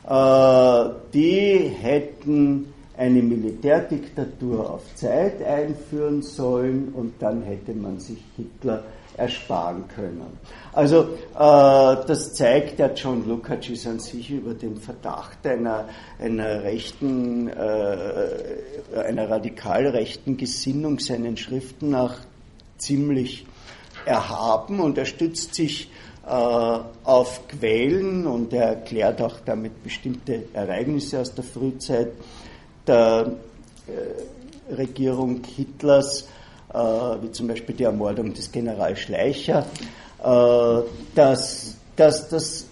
Äh, die hätten eine Militärdiktatur auf Zeit einführen sollen und dann hätte man sich Hitler ersparen können. Also äh, das zeigt, der John Lukács ist an sich über den Verdacht einer, einer rechten, äh, einer radikal rechten Gesinnung seinen Schriften nach ziemlich erhaben und er stützt sich äh, auf Quellen und er erklärt auch damit bestimmte Ereignisse aus der Frühzeit der äh, Regierung Hitlers wie zum Beispiel die Ermordung des General Schleicher, äh, dass, dass das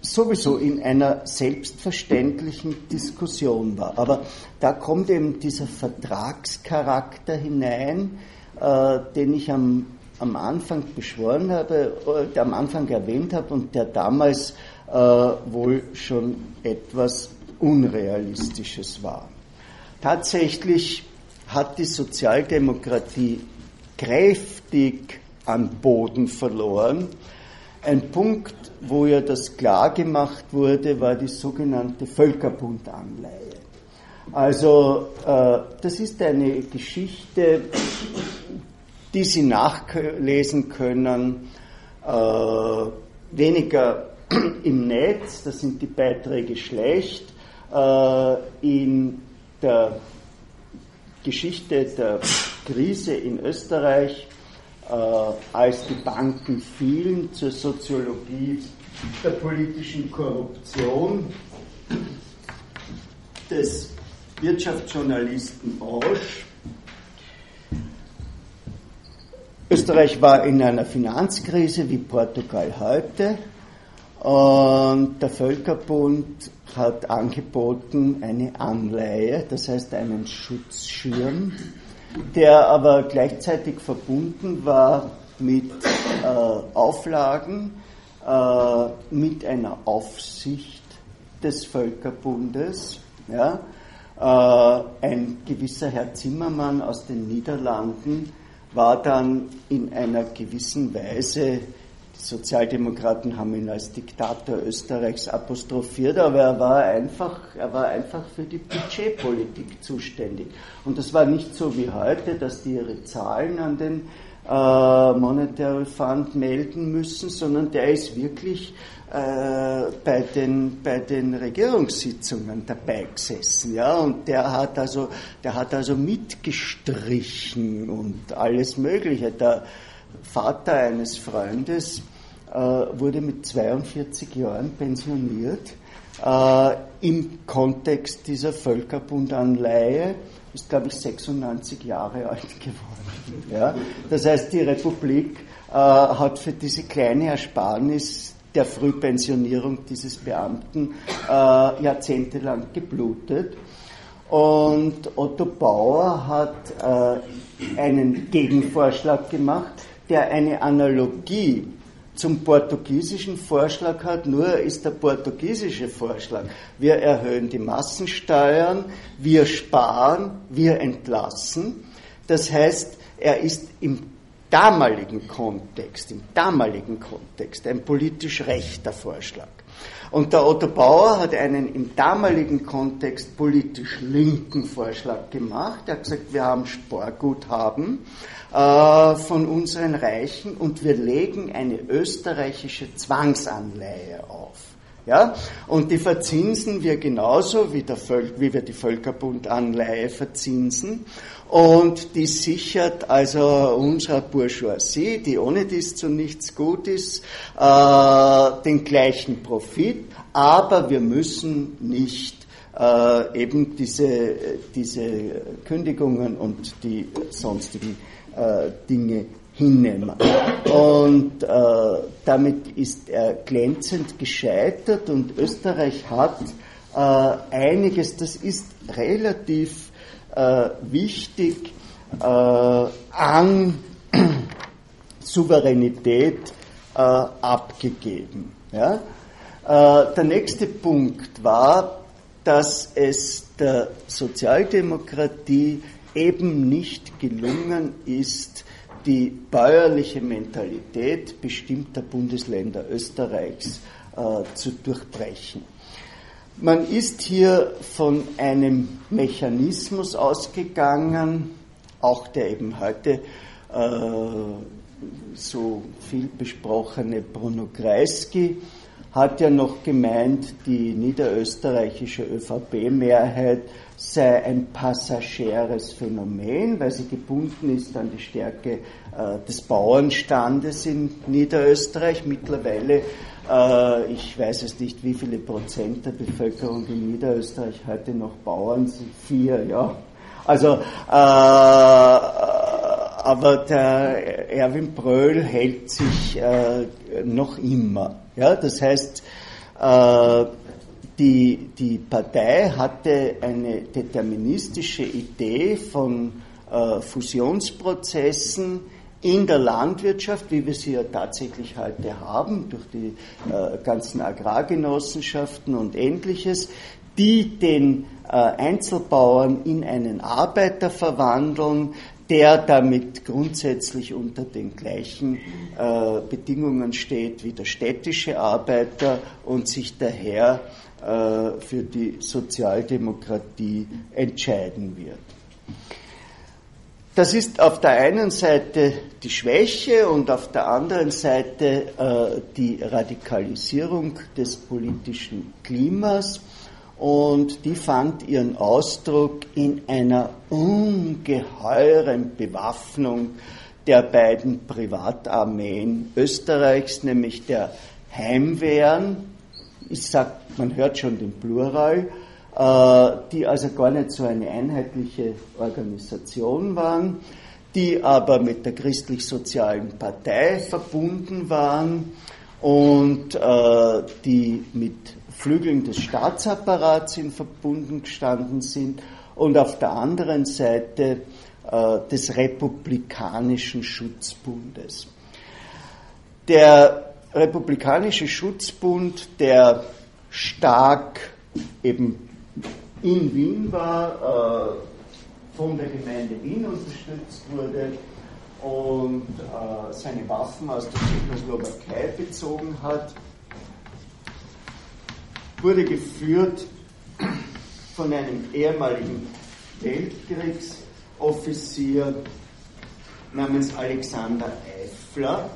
sowieso in einer selbstverständlichen Diskussion war. Aber da kommt eben dieser Vertragscharakter hinein, äh, den ich am, am Anfang beschworen habe, äh, der am Anfang erwähnt habe und der damals äh, wohl schon etwas Unrealistisches war. Tatsächlich hat die Sozialdemokratie kräftig an Boden verloren. Ein Punkt, wo ja das klar gemacht wurde, war die sogenannte Völkerbundanleihe. Also äh, das ist eine Geschichte, die Sie nachlesen können, äh, weniger im Netz, da sind die Beiträge schlecht, äh, in der Geschichte der Krise in Österreich, äh, als die Banken fielen, zur Soziologie der politischen Korruption des Wirtschaftsjournalisten Roche. Österreich war in einer Finanzkrise wie Portugal heute und der Völkerbund hat angeboten eine Anleihe, das heißt einen Schutzschirm, der aber gleichzeitig verbunden war mit äh, Auflagen, äh, mit einer Aufsicht des Völkerbundes. Ja? Äh, ein gewisser Herr Zimmermann aus den Niederlanden war dann in einer gewissen Weise die Sozialdemokraten haben ihn als Diktator Österreichs apostrophiert, aber er war einfach, er war einfach für die Budgetpolitik zuständig. Und das war nicht so wie heute, dass die ihre Zahlen an den äh, Monetary Fund melden müssen, sondern der ist wirklich äh, bei, den, bei den Regierungssitzungen dabei gesessen, ja, und der hat also, der hat also mitgestrichen und alles Mögliche. Der, Vater eines Freundes äh, wurde mit 42 Jahren pensioniert äh, im Kontext dieser Völkerbundanleihe, ist glaube ich 96 Jahre alt geworden. Ja? Das heißt, die Republik äh, hat für diese kleine Ersparnis der Frühpensionierung dieses Beamten äh, jahrzehntelang geblutet. Und Otto Bauer hat äh, einen Gegenvorschlag gemacht, der eine Analogie zum portugiesischen Vorschlag hat, nur ist der portugiesische Vorschlag. Wir erhöhen die Massensteuern, wir sparen, wir entlassen. Das heißt, er ist im damaligen Kontext, im damaligen Kontext ein politisch rechter Vorschlag. Und der Otto Bauer hat einen im damaligen Kontext politisch linken Vorschlag gemacht. Er hat gesagt, wir haben Sparguthaben äh, von unseren Reichen und wir legen eine österreichische Zwangsanleihe auf. Ja? Und die verzinsen wir genauso, wie, der Völ wie wir die Völkerbundanleihe verzinsen. Und die sichert also unserer Bourgeoisie, die ohne dies zu nichts gut ist, äh, den gleichen Profit. Aber wir müssen nicht äh, eben diese, diese Kündigungen und die sonstigen äh, Dinge hinnehmen. Und äh, damit ist er glänzend gescheitert und Österreich hat äh, einiges, das ist relativ äh, wichtig, äh, an Souveränität äh, abgegeben. Ja? der nächste Punkt war, dass es der Sozialdemokratie eben nicht gelungen ist, die bäuerliche Mentalität bestimmter Bundesländer Österreichs äh, zu durchbrechen. Man ist hier von einem Mechanismus ausgegangen, auch der eben heute äh, so viel besprochene Bruno Kreisky hat ja noch gemeint, die niederösterreichische ÖVP-Mehrheit sei ein passagäres Phänomen, weil sie gebunden ist an die Stärke des Bauernstandes in Niederösterreich. Mittlerweile, äh, ich weiß es nicht, wie viele Prozent der Bevölkerung in Niederösterreich heute noch Bauern sind, vier, ja. Also, äh, aber der Erwin Bröll hält sich äh, noch immer. Ja, das heißt, äh, die, die Partei hatte eine deterministische Idee von äh, Fusionsprozessen in der Landwirtschaft, wie wir sie ja tatsächlich heute haben, durch die äh, ganzen Agrargenossenschaften und ähnliches, die den äh, Einzelbauern in einen Arbeiter verwandeln, der damit grundsätzlich unter den gleichen äh, Bedingungen steht wie der städtische Arbeiter und sich daher äh, für die Sozialdemokratie entscheiden wird. Das ist auf der einen Seite die Schwäche und auf der anderen Seite äh, die Radikalisierung des politischen Klimas. Und die fand ihren Ausdruck in einer ungeheuren Bewaffnung der beiden Privatarmeen Österreichs, nämlich der Heimwehren, ich sag, man hört schon den Plural, die also gar nicht so eine einheitliche Organisation waren, die aber mit der christlich-sozialen Partei verbunden waren und äh, die mit Flügeln des Staatsapparats in verbunden gestanden sind und auf der anderen Seite äh, des Republikanischen Schutzbundes. Der Republikanische Schutzbund, der stark eben in Wien war, äh, von der Gemeinde Wien unterstützt wurde und äh, seine Waffen aus der Tschechoslowakei bezogen hat, wurde geführt von einem ehemaligen Weltkriegsoffizier namens Alexander Eifler.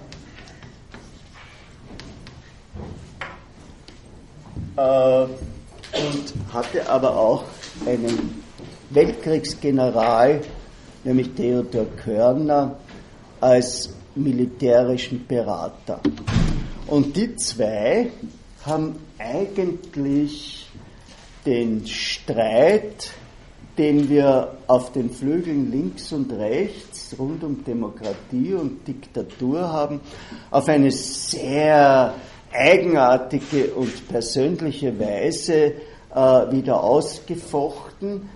Äh, und hatte aber auch einen Weltkriegsgeneral, nämlich Theodor Körner, als militärischen Berater. Und die zwei haben eigentlich den Streit, den wir auf den Flügeln links und rechts rund um Demokratie und Diktatur haben, auf eine sehr eigenartige und persönliche Weise äh, wieder ausgefochten.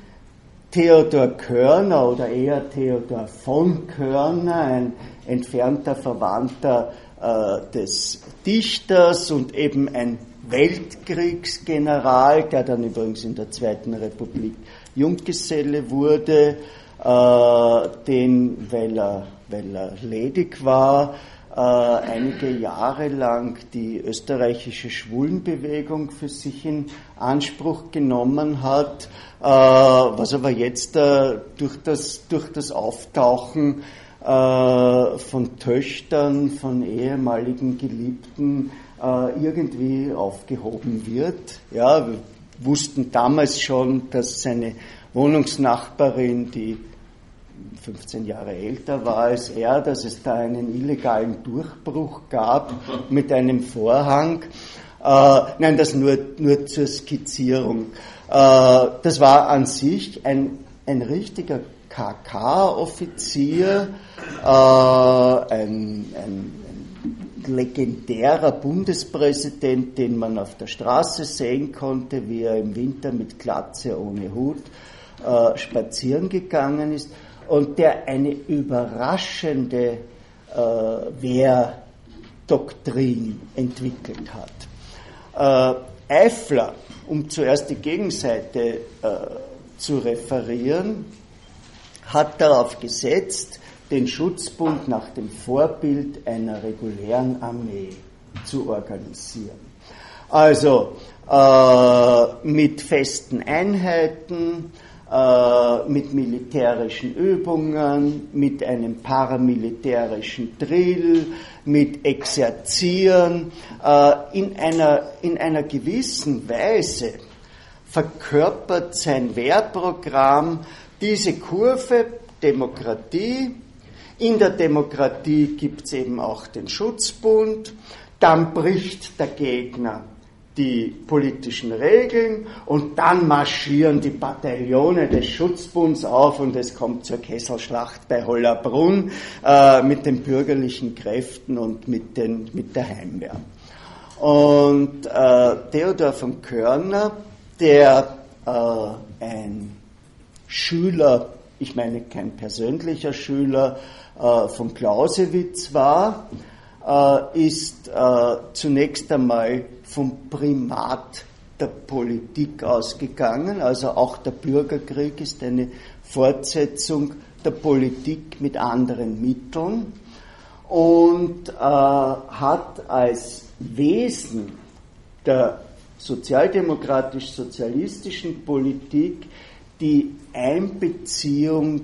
Theodor Körner oder eher Theodor von Körner, ein entfernter Verwandter äh, des Dichters und eben ein Weltkriegsgeneral, der dann übrigens in der Zweiten Republik Junggeselle wurde, äh, den, weil er, weil er ledig war, äh, einige Jahre lang die österreichische Schwulenbewegung für sich in Anspruch genommen hat, äh, was aber jetzt äh, durch, das, durch das Auftauchen äh, von Töchtern, von ehemaligen Geliebten äh, irgendwie aufgehoben wird. Ja, wir wussten damals schon, dass seine Wohnungsnachbarin, die 15 Jahre älter war als er, dass es da einen illegalen Durchbruch gab mit einem Vorhang. Äh, nein, das nur, nur zur Skizzierung. Äh, das war an sich ein, ein richtiger KK-Offizier, äh, ein, ein, ein legendärer Bundespräsident, den man auf der Straße sehen konnte, wie er im Winter mit Glatze ohne Hut äh, spazieren gegangen ist und der eine überraschende äh, Wehrdoktrin entwickelt hat. Äh, Eifler, um zuerst die Gegenseite äh, zu referieren, hat darauf gesetzt, den Schutzbund nach dem Vorbild einer regulären Armee zu organisieren. Also äh, mit festen Einheiten, äh, mit militärischen Übungen, mit einem paramilitärischen Drill, mit Exerzieren, äh, in, einer, in einer gewissen Weise verkörpert sein Wehrprogramm diese Kurve Demokratie. In der Demokratie gibt es eben auch den Schutzbund. Dann bricht der Gegner die politischen Regeln und dann marschieren die Bataillone des Schutzbunds auf und es kommt zur Kesselschlacht bei Hollerbrunn äh, mit den bürgerlichen Kräften und mit, den, mit der Heimwehr. Und äh, Theodor von Körner, der äh, ein Schüler, ich meine kein persönlicher Schüler, äh, von Clausewitz war, äh, ist äh, zunächst einmal vom Primat der Politik ausgegangen. Also auch der Bürgerkrieg ist eine Fortsetzung der Politik mit anderen Mitteln und äh, hat als Wesen der sozialdemokratisch-sozialistischen Politik die Einbeziehung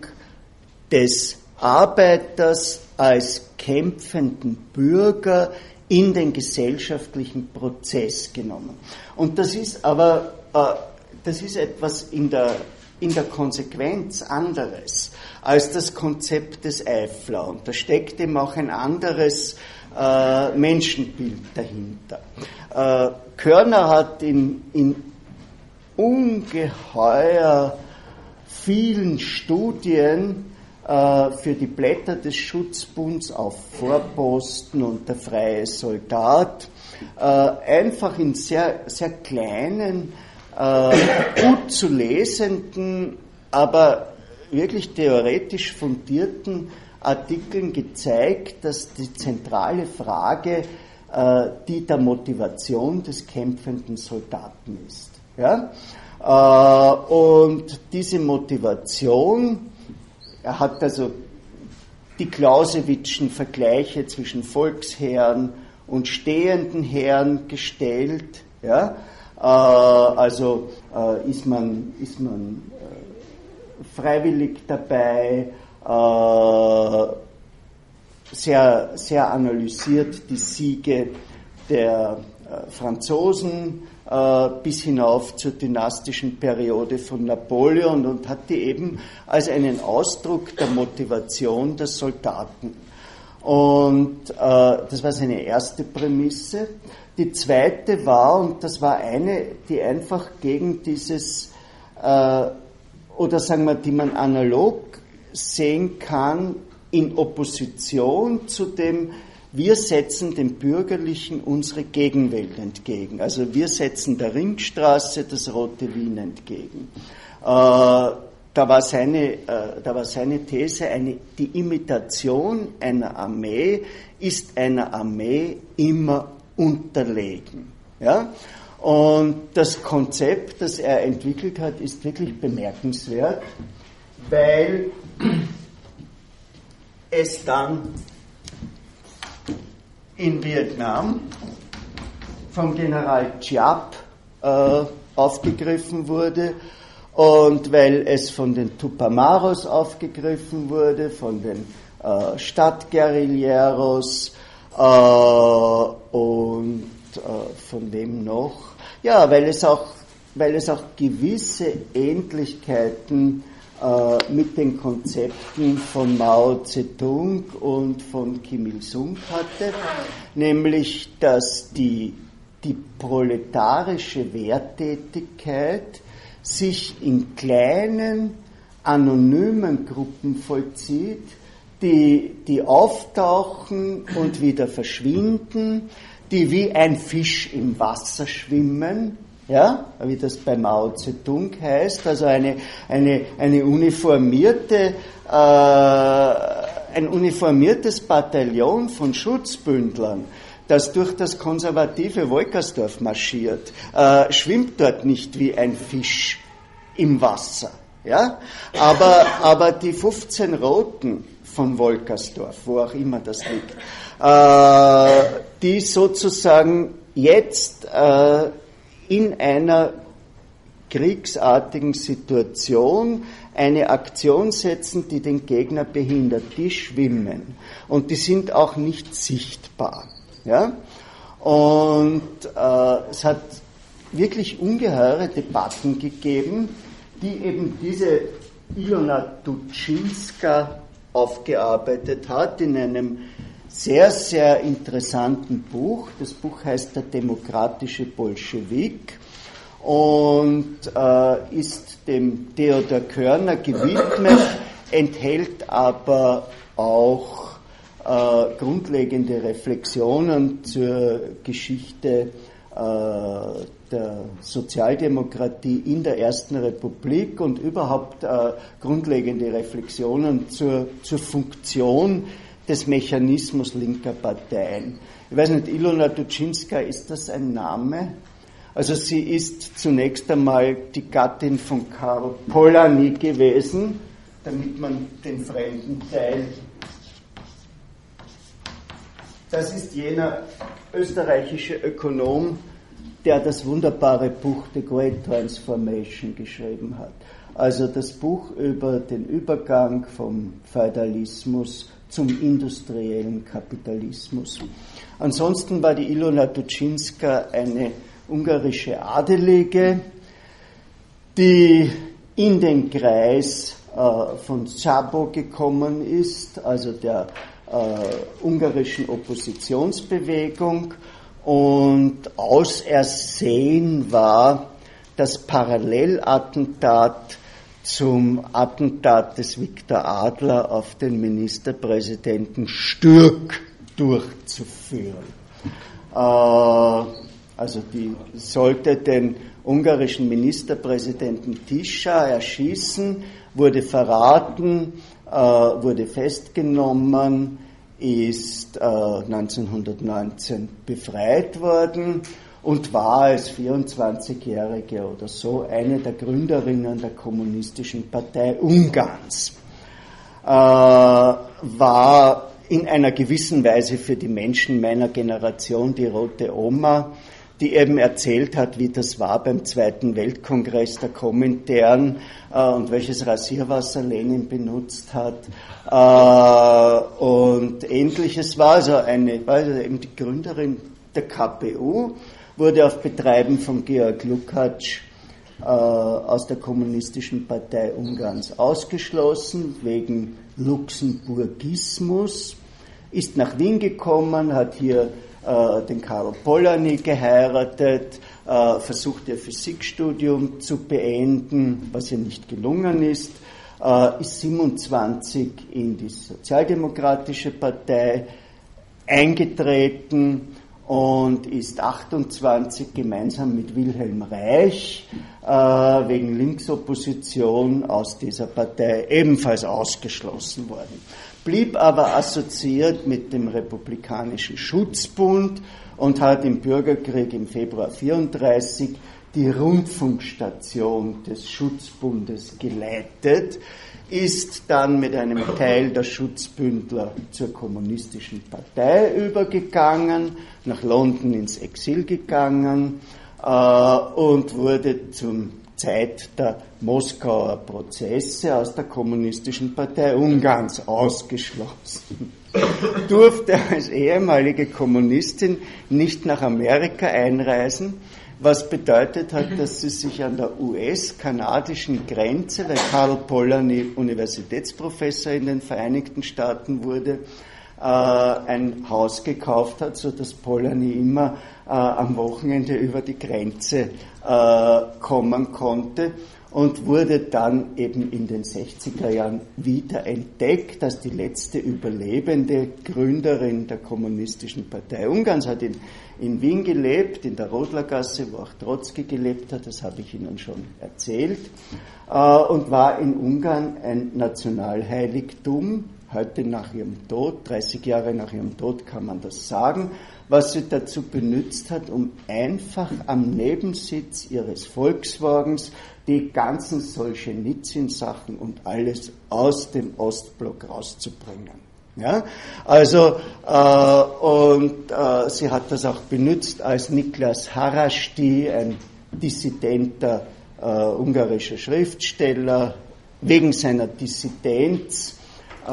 des Arbeiters als kämpfenden Bürger in den gesellschaftlichen Prozess genommen. Und das ist aber, äh, das ist etwas in der, in der Konsequenz anderes als das Konzept des Eifler. Und da steckt eben auch ein anderes äh, Menschenbild dahinter. Äh, Körner hat in, in ungeheuer vielen Studien für die Blätter des Schutzbunds auf Vorposten und der freie Soldat, äh, einfach in sehr, sehr kleinen, äh, gut zu lesenden, aber wirklich theoretisch fundierten Artikeln gezeigt, dass die zentrale Frage die der Motivation des kämpfenden Soldaten ist. Ja? Und diese Motivation er hat also die Clausewitzschen Vergleiche zwischen Volksherren und stehenden Herren gestellt. Ja? Äh, also äh, ist man, ist man äh, freiwillig dabei, äh, sehr, sehr analysiert die Siege der äh, Franzosen bis hinauf zur dynastischen Periode von Napoleon und hat die eben als einen Ausdruck der Motivation der Soldaten. Und äh, das war seine erste Prämisse. Die zweite war, und das war eine, die einfach gegen dieses, äh, oder sagen wir, die man analog sehen kann, in Opposition zu dem wir setzen dem Bürgerlichen unsere Gegenwelt entgegen. Also wir setzen der Ringstraße das rote Wien entgegen. Äh, da war seine, äh, da war seine These, eine, die Imitation einer Armee ist einer Armee immer unterlegen. Ja? Und das Konzept, das er entwickelt hat, ist wirklich bemerkenswert, weil es dann in Vietnam vom General Chiap äh, aufgegriffen wurde und weil es von den Tupamaros aufgegriffen wurde, von den äh, Stadtguerilleros äh, und äh, von wem noch? Ja, weil es auch, weil es auch gewisse Ähnlichkeiten äh, mit den Konzepten von Mao Zedong und von Kim Il-sung hatte, nämlich dass die, die proletarische Wehrtätigkeit sich in kleinen, anonymen Gruppen vollzieht, die, die auftauchen und wieder verschwinden, die wie ein Fisch im Wasser schwimmen, ja, wie das bei Mao Zedong heißt, also eine, eine, eine uniformierte, äh, ein uniformiertes Bataillon von Schutzbündlern, das durch das konservative Wolkersdorf marschiert, äh, schwimmt dort nicht wie ein Fisch im Wasser. Ja? Aber, aber die 15 Roten von Wolkersdorf, wo auch immer das liegt, äh, die sozusagen jetzt äh, in einer kriegsartigen Situation eine Aktion setzen, die den Gegner behindert. Die schwimmen und die sind auch nicht sichtbar. Ja? Und äh, es hat wirklich ungeheure Debatten gegeben, die eben diese Ilona Tuczynska aufgearbeitet hat in einem sehr, sehr interessanten Buch. Das Buch heißt Der demokratische Bolschewik und äh, ist dem Theodor Körner gewidmet, enthält aber auch äh, grundlegende Reflexionen zur Geschichte äh, der Sozialdemokratie in der Ersten Republik und überhaupt äh, grundlegende Reflexionen zur, zur Funktion des Mechanismus linker Parteien. Ich weiß nicht, Ilona Duczynska, ist das ein Name? Also sie ist zunächst einmal die Gattin von Karl Polanyi gewesen, damit man den fremden Teil. Das ist jener österreichische Ökonom, der das wunderbare Buch The Great Transformation geschrieben hat. Also das Buch über den Übergang vom Feudalismus zum industriellen Kapitalismus. Ansonsten war die Ilona Tuczynska eine ungarische Adelige, die in den Kreis äh, von Szabo gekommen ist, also der äh, ungarischen Oppositionsbewegung und ausersehen war das Parallelattentat zum Attentat des Viktor Adler auf den Ministerpräsidenten Stürk durchzuführen. Äh, also die sollte den ungarischen Ministerpräsidenten Tischa erschießen, wurde verraten, äh, wurde festgenommen, ist äh, 1919 befreit worden und war als 24-Jährige oder so eine der Gründerinnen der Kommunistischen Partei Ungarns. Äh, war in einer gewissen Weise für die Menschen meiner Generation die rote Oma, die eben erzählt hat, wie das war beim Zweiten Weltkongress der Komintern äh, und welches Rasierwasser Lenin benutzt hat äh, und ähnliches war. Also eine, war also eben die Gründerin der KPU, wurde auf Betreiben von Georg Lukács äh, aus der Kommunistischen Partei Ungarns ausgeschlossen wegen Luxemburgismus, ist nach Wien gekommen, hat hier äh, den Karl Polanyi geheiratet, äh, versucht ihr Physikstudium zu beenden, was ihr nicht gelungen ist, äh, ist 27 in die Sozialdemokratische Partei eingetreten und ist 28 gemeinsam mit Wilhelm Reich äh, wegen Linksopposition aus dieser Partei ebenfalls ausgeschlossen worden. Blieb aber assoziiert mit dem Republikanischen Schutzbund und hat im Bürgerkrieg im Februar 1934 die Rundfunkstation des Schutzbundes geleitet, ist dann mit einem Teil der Schutzbündler zur kommunistischen Partei übergegangen, nach London ins Exil gegangen äh, und wurde zum Zeit der Moskauer Prozesse aus der Kommunistischen Partei Ungarns ausgeschlossen. Durfte als ehemalige Kommunistin nicht nach Amerika einreisen, was bedeutet hat, dass sie sich an der US-kanadischen Grenze, weil Karl Polanyi Universitätsprofessor in den Vereinigten Staaten wurde, äh, ein Haus gekauft hat, so dass Polanyi immer äh, am Wochenende über die Grenze äh, kommen konnte und wurde dann eben in den 60er Jahren wieder entdeckt als die letzte überlebende Gründerin der Kommunistischen Partei Ungarns, hat in, in Wien gelebt, in der Rodlergasse, wo auch Trotzki gelebt hat, das habe ich Ihnen schon erzählt, äh, und war in Ungarn ein Nationalheiligtum, heute nach ihrem Tod, 30 Jahre nach ihrem Tod kann man das sagen, was sie dazu benutzt hat, um einfach am Nebensitz ihres Volkswagens die ganzen Solzhenitsyn-Sachen und alles aus dem Ostblock rauszubringen. Ja? Also, äh, und äh, sie hat das auch benutzt, als Niklas Harasti, ein dissidenter äh, ungarischer Schriftsteller, wegen seiner Dissidenz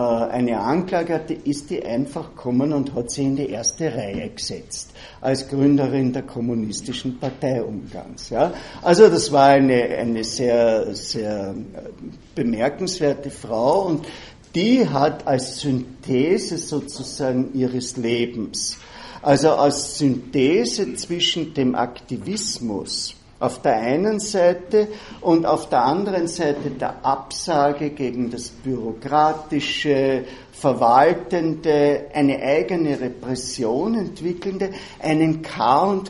eine Anklage hatte, ist die einfach gekommen und hat sie in die erste Reihe gesetzt als Gründerin der Kommunistischen Partei Ungarns. Ja. Also das war eine, eine sehr, sehr bemerkenswerte Frau und die hat als Synthese sozusagen ihres Lebens, also als Synthese zwischen dem Aktivismus auf der einen Seite und auf der anderen Seite der Absage gegen das bürokratische, verwaltende, eine eigene Repression entwickelnde, einen K&K-General,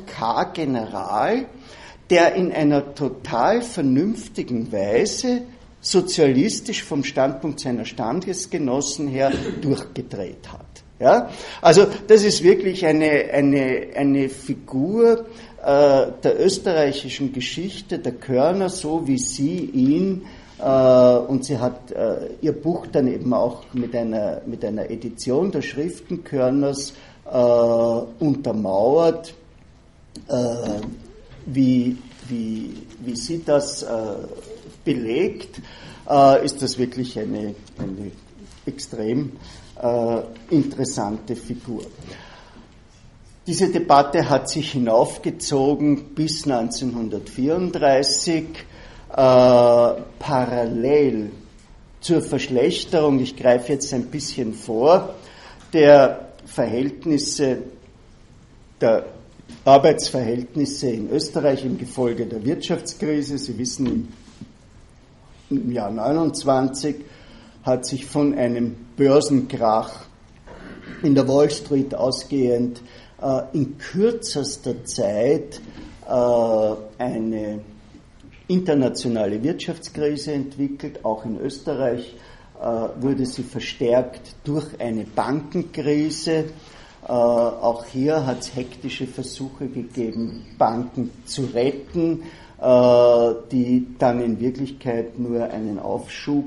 der in einer total vernünftigen Weise sozialistisch vom Standpunkt seiner Standesgenossen her durchgedreht hat. Ja? Also das ist wirklich eine, eine, eine Figur äh, der österreichischen Geschichte, der Körner, so wie sie ihn äh, und sie hat äh, ihr Buch dann eben auch mit einer, mit einer Edition der Schriften Körners äh, untermauert, äh, wie, wie, wie sie das äh, belegt, ist das wirklich eine, eine extrem äh, interessante Figur. Diese Debatte hat sich hinaufgezogen bis 1934, äh, parallel zur Verschlechterung, ich greife jetzt ein bisschen vor, der Verhältnisse, der Arbeitsverhältnisse in Österreich im Gefolge der Wirtschaftskrise. Sie wissen, im Jahr 29 hat sich von einem Börsenkrach in der Wall Street ausgehend äh, in kürzester Zeit äh, eine internationale Wirtschaftskrise entwickelt. Auch in Österreich äh, wurde sie verstärkt durch eine Bankenkrise. Auch hier hat es hektische Versuche gegeben, Banken zu retten. Die dann in Wirklichkeit nur einen Aufschub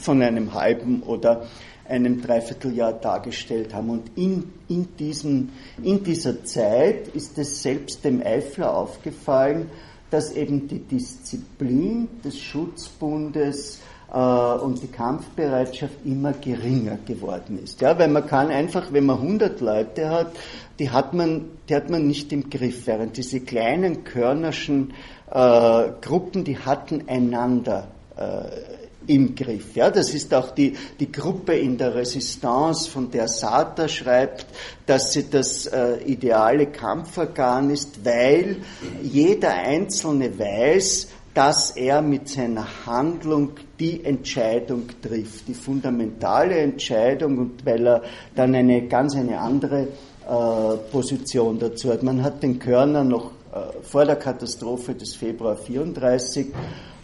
von einem halben oder einem Dreivierteljahr dargestellt haben. Und in, in, diesem, in dieser Zeit ist es selbst dem Eifler aufgefallen, dass eben die Disziplin des Schutzbundes äh, und die Kampfbereitschaft immer geringer geworden ist. Ja, weil man kann einfach, wenn man 100 Leute hat, die hat man, die hat man nicht im Griff, während diese kleinen körnerschen äh, Gruppen, die hatten einander äh, im Griff. Ja, das ist auch die, die Gruppe in der Resistance, von der Sata schreibt, dass sie das äh, ideale Kampforgan ist, weil jeder Einzelne weiß, dass er mit seiner Handlung die Entscheidung trifft, die fundamentale Entscheidung und weil er dann eine ganz eine andere äh, Position dazu hat. Man hat den Körner noch äh, vor der Katastrophe des Februar 34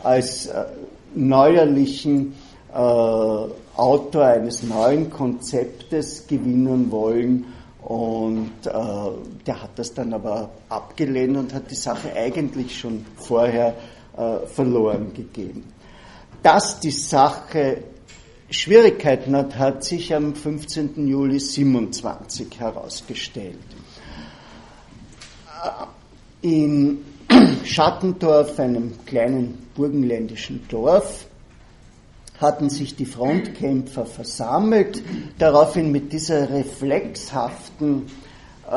als äh, neuerlichen äh, Autor eines neuen Konzeptes gewinnen wollen und äh, der hat das dann aber abgelehnt und hat die Sache eigentlich schon vorher äh, verloren gegeben. Dass die Sache Schwierigkeiten hat, hat sich am 15. Juli 27 herausgestellt. In Schattendorf, einem kleinen burgenländischen Dorf, hatten sich die Frontkämpfer versammelt, daraufhin mit dieser reflexhaften äh,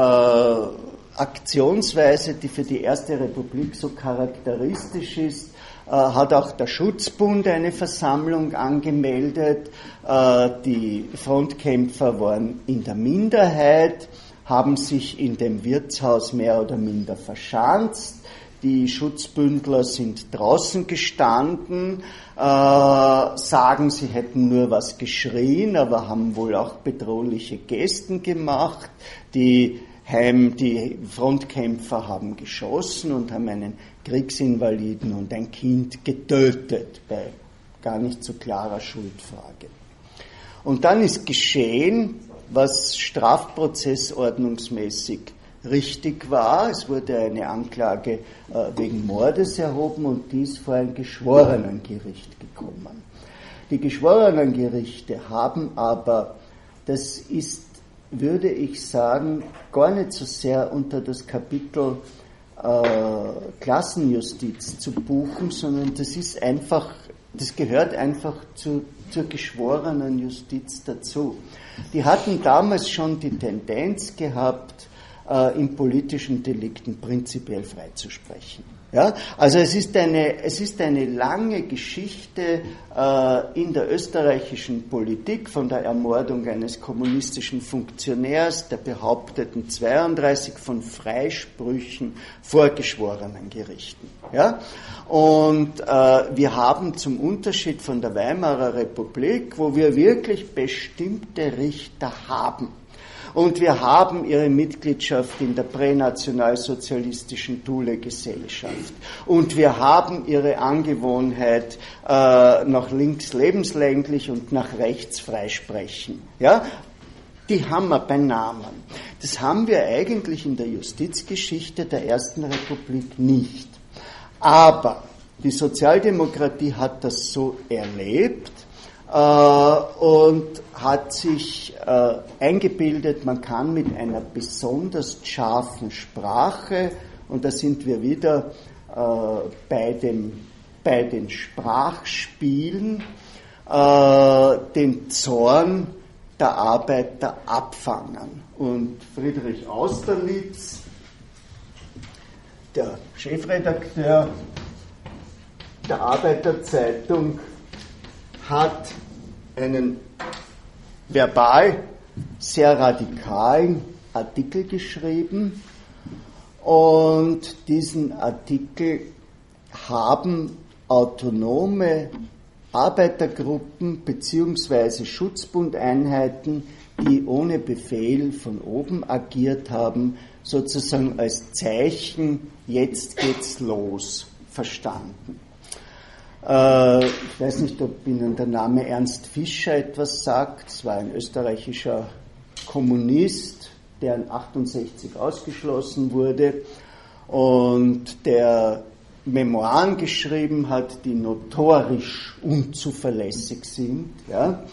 Aktionsweise, die für die Erste Republik so charakteristisch ist, äh, hat auch der Schutzbund eine Versammlung angemeldet. Äh, die Frontkämpfer waren in der Minderheit, haben sich in dem Wirtshaus mehr oder minder verschanzt. Die Schutzbündler sind draußen gestanden, äh, sagen, sie hätten nur was geschrien, aber haben wohl auch bedrohliche Gesten gemacht. Die Heim, die Frontkämpfer haben geschossen und haben einen Kriegsinvaliden und ein Kind getötet bei gar nicht so klarer Schuldfrage. Und dann ist geschehen, was strafprozessordnungsmäßig richtig war. Es wurde eine Anklage äh, wegen Mordes erhoben und dies vor ein Geschworenengericht gekommen. Die Geschworenengerichte haben aber, das ist, würde ich sagen, gar nicht so sehr unter das Kapitel äh, Klassenjustiz zu buchen, sondern das ist einfach, das gehört einfach zu, zur geschworenen Justiz dazu. Die hatten damals schon die Tendenz gehabt, äh, in politischen Delikten prinzipiell freizusprechen. Ja? Also es ist, eine, es ist eine lange Geschichte äh, in der österreichischen Politik von der Ermordung eines kommunistischen Funktionärs, der behaupteten 32 von Freisprüchen vor Geschworenengerichten. Ja? Und äh, wir haben zum Unterschied von der Weimarer Republik, wo wir wirklich bestimmte Richter haben, und wir haben ihre Mitgliedschaft in der pränationalsozialistischen Thule-Gesellschaft. Und wir haben ihre Angewohnheit, äh, nach links lebenslänglich und nach rechts freisprechen. Ja? Die haben wir bei Namen. Das haben wir eigentlich in der Justizgeschichte der Ersten Republik nicht. Aber die Sozialdemokratie hat das so erlebt und hat sich äh, eingebildet, man kann mit einer besonders scharfen Sprache, und da sind wir wieder äh, bei, dem, bei den Sprachspielen, äh, den Zorn der Arbeiter abfangen. Und Friedrich Austerlitz, der Chefredakteur der Arbeiterzeitung, hat einen verbal sehr radikalen Artikel geschrieben und diesen Artikel haben autonome Arbeitergruppen bzw. Schutzbundeinheiten, die ohne Befehl von oben agiert haben, sozusagen als Zeichen, jetzt geht's los, verstanden. Äh, ich weiß nicht, ob Ihnen der Name Ernst Fischer etwas sagt. Es war ein österreichischer Kommunist, der in 68 ausgeschlossen wurde und der Memoiren geschrieben hat, die notorisch unzuverlässig sind. Ja.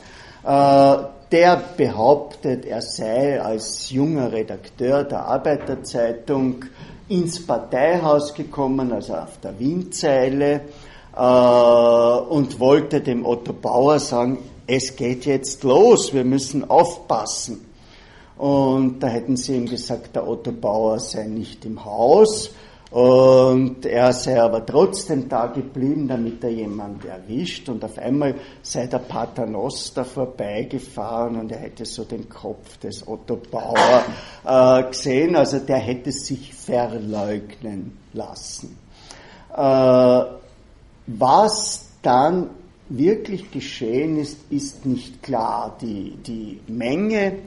Äh, der behauptet, er sei als junger Redakteur der Arbeiterzeitung ins Parteihaus gekommen, also auf der Wienzeile, äh, und wollte dem Otto Bauer sagen, es geht jetzt los, wir müssen aufpassen. Und da hätten sie ihm gesagt, der Otto Bauer sei nicht im Haus und er sei aber trotzdem da geblieben, damit er jemand erwischt. Und auf einmal sei der Paternoster vorbeigefahren und er hätte so den Kopf des Otto Bauer äh, gesehen. Also der hätte sich verleugnen lassen. Äh, was dann wirklich geschehen ist, ist nicht klar. Die, die Menge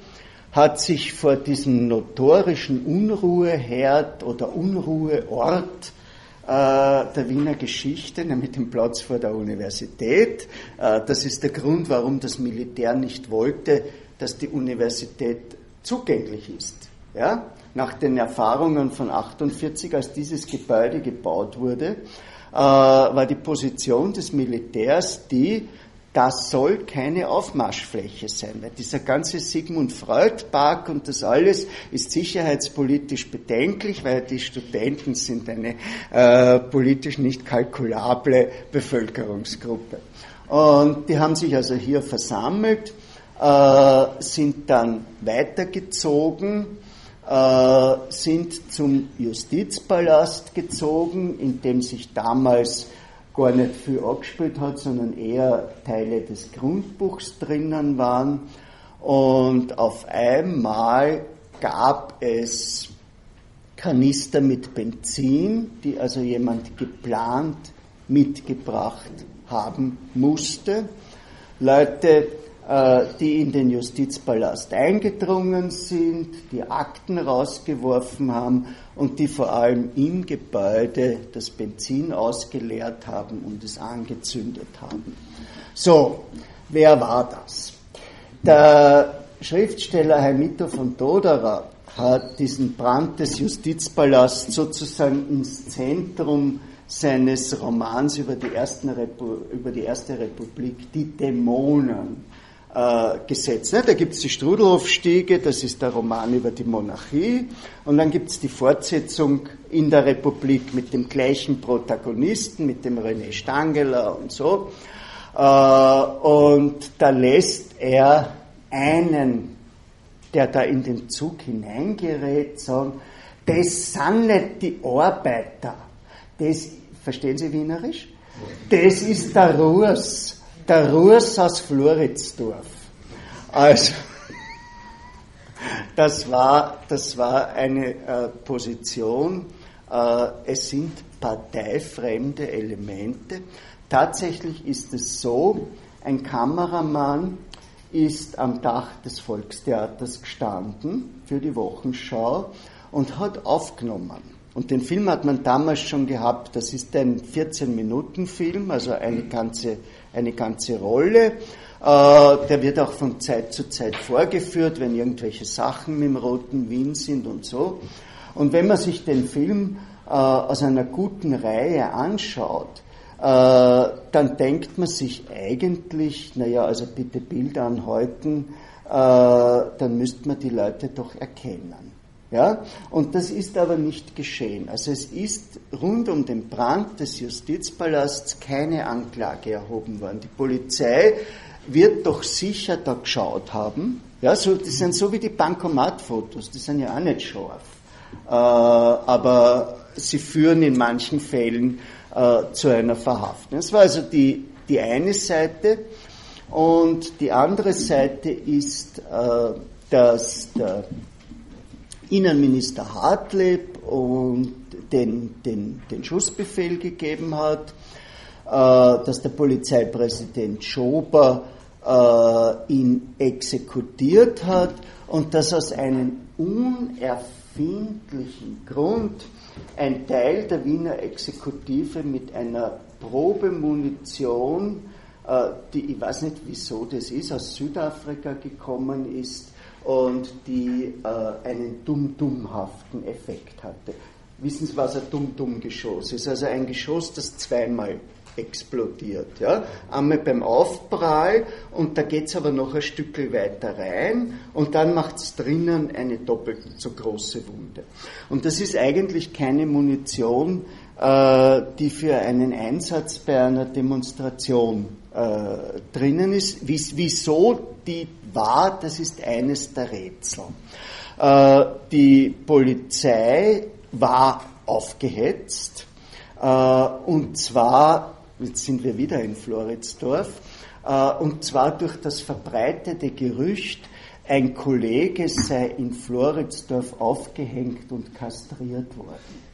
hat sich vor diesem notorischen Unruheherd oder Unruheort äh, der Wiener Geschichte, nämlich dem Platz vor der Universität. Äh, das ist der Grund, warum das Militär nicht wollte, dass die Universität zugänglich ist. Ja? Nach den Erfahrungen von 48, als dieses Gebäude gebaut wurde, äh, war die Position des Militärs die, das soll keine Aufmarschfläche sein, weil dieser ganze Sigmund Freud Park und das alles ist sicherheitspolitisch bedenklich, weil die Studenten sind eine äh, politisch nicht kalkulable Bevölkerungsgruppe. Und die haben sich also hier versammelt, äh, sind dann weitergezogen äh, sind zum Justizpalast gezogen, in dem sich damals gar nicht viel angespielt hat, sondern eher Teile des Grundbuchs drinnen waren. Und auf einmal gab es Kanister mit Benzin, die also jemand geplant mitgebracht haben musste. Leute die in den Justizpalast eingedrungen sind, die Akten rausgeworfen haben und die vor allem im Gebäude das Benzin ausgeleert haben und es angezündet haben. So, wer war das? Der Schriftsteller Heimito von Doderer hat diesen Brand des Justizpalasts sozusagen ins Zentrum seines Romans über die, über die Erste Republik, die Dämonen, äh, Gesetz. Ne? Da gibt es die Strudelhofstiege, das ist der Roman über die Monarchie, und dann gibt es die Fortsetzung in der Republik mit dem gleichen Protagonisten, mit dem René Stangeler und so. Äh, und da lässt er einen, der da in den Zug hineingerät, sagen, das sind nicht die Arbeiter, Das, verstehen Sie Wienerisch? Das ist der Ruhrs, der Ruhrs aus Floridsdorf. Also, das war, das war eine äh, Position, äh, es sind parteifremde Elemente. Tatsächlich ist es so, ein Kameramann ist am Dach des Volkstheaters gestanden für die Wochenschau und hat aufgenommen. Und den Film hat man damals schon gehabt. Das ist ein 14-Minuten-Film, also eine ganze, eine ganze Rolle. Äh, der wird auch von Zeit zu Zeit vorgeführt, wenn irgendwelche Sachen mit dem roten Wien sind und so. Und wenn man sich den Film äh, aus einer guten Reihe anschaut, äh, dann denkt man sich eigentlich, naja, also bitte Bilder anhäuten, dann müsste man die Leute doch erkennen. Ja? Und das ist aber nicht geschehen. Also es ist rund um den Brand des Justizpalasts keine Anklage erhoben worden. Die Polizei wird doch sicher da geschaut haben. Ja, so, die sind so wie die Bankomatfotos, die sind ja auch nicht scharf. Äh, aber sie führen in manchen Fällen äh, zu einer Verhaftung. Das war also die, die eine Seite. Und die andere Seite ist, äh, dass der Innenminister Hartleb und den, den, den Schussbefehl gegeben hat, äh, dass der Polizeipräsident Schober äh, ihn exekutiert hat und dass aus einem unerfindlichen Grund ein Teil der Wiener Exekutive mit einer Probemunition, äh, die ich weiß nicht wieso das ist, aus Südafrika gekommen ist und die äh, einen dumm-dummhaften Effekt hatte. Wissen Sie, was ein Dumm-Dumm-Geschoss ist? Also ein Geschoss, das zweimal explodiert. Ja? Einmal beim Aufprall und da geht es aber noch ein Stück weiter rein und dann macht es drinnen eine doppelt so große Wunde. Und das ist eigentlich keine Munition, äh, die für einen Einsatz bei einer Demonstration äh, drinnen ist. Wies, wieso die war, das ist eines der Rätsel. Äh, die Polizei war aufgehetzt. Äh, und zwar jetzt sind wir wieder in Floridsdorf, äh, und zwar durch das verbreitete Gerücht, ein Kollege sei in Floridsdorf aufgehängt und kastriert worden.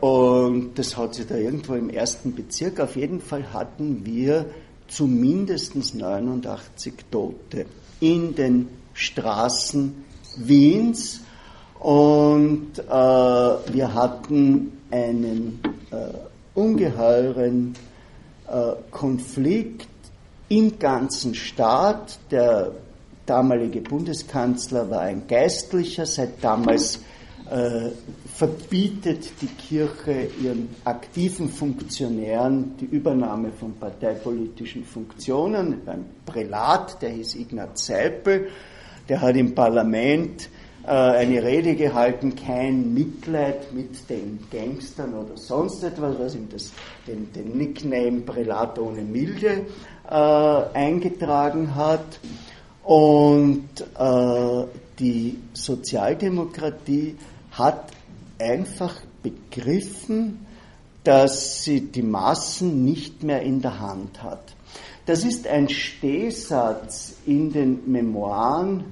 Und das hat sich da irgendwo im ersten Bezirk. Auf jeden Fall hatten wir zumindest 89 Tote in den Straßen Wiens. Und äh, wir hatten einen äh, ungeheuren äh, Konflikt im ganzen Staat. Der damalige Bundeskanzler war ein Geistlicher, seit damals äh, verbietet die Kirche ihren aktiven Funktionären die Übernahme von parteipolitischen Funktionen. Ein Prälat, der hieß Ignaz Seipel, der hat im Parlament äh, eine Rede gehalten, kein Mitleid mit den Gangstern oder sonst etwas, was ihm das, den, den Nickname Prälat ohne Milde äh, eingetragen hat. Und äh, die Sozialdemokratie hat einfach begriffen, dass sie die Massen nicht mehr in der Hand hat. Das ist ein Stehsatz in den Memoiren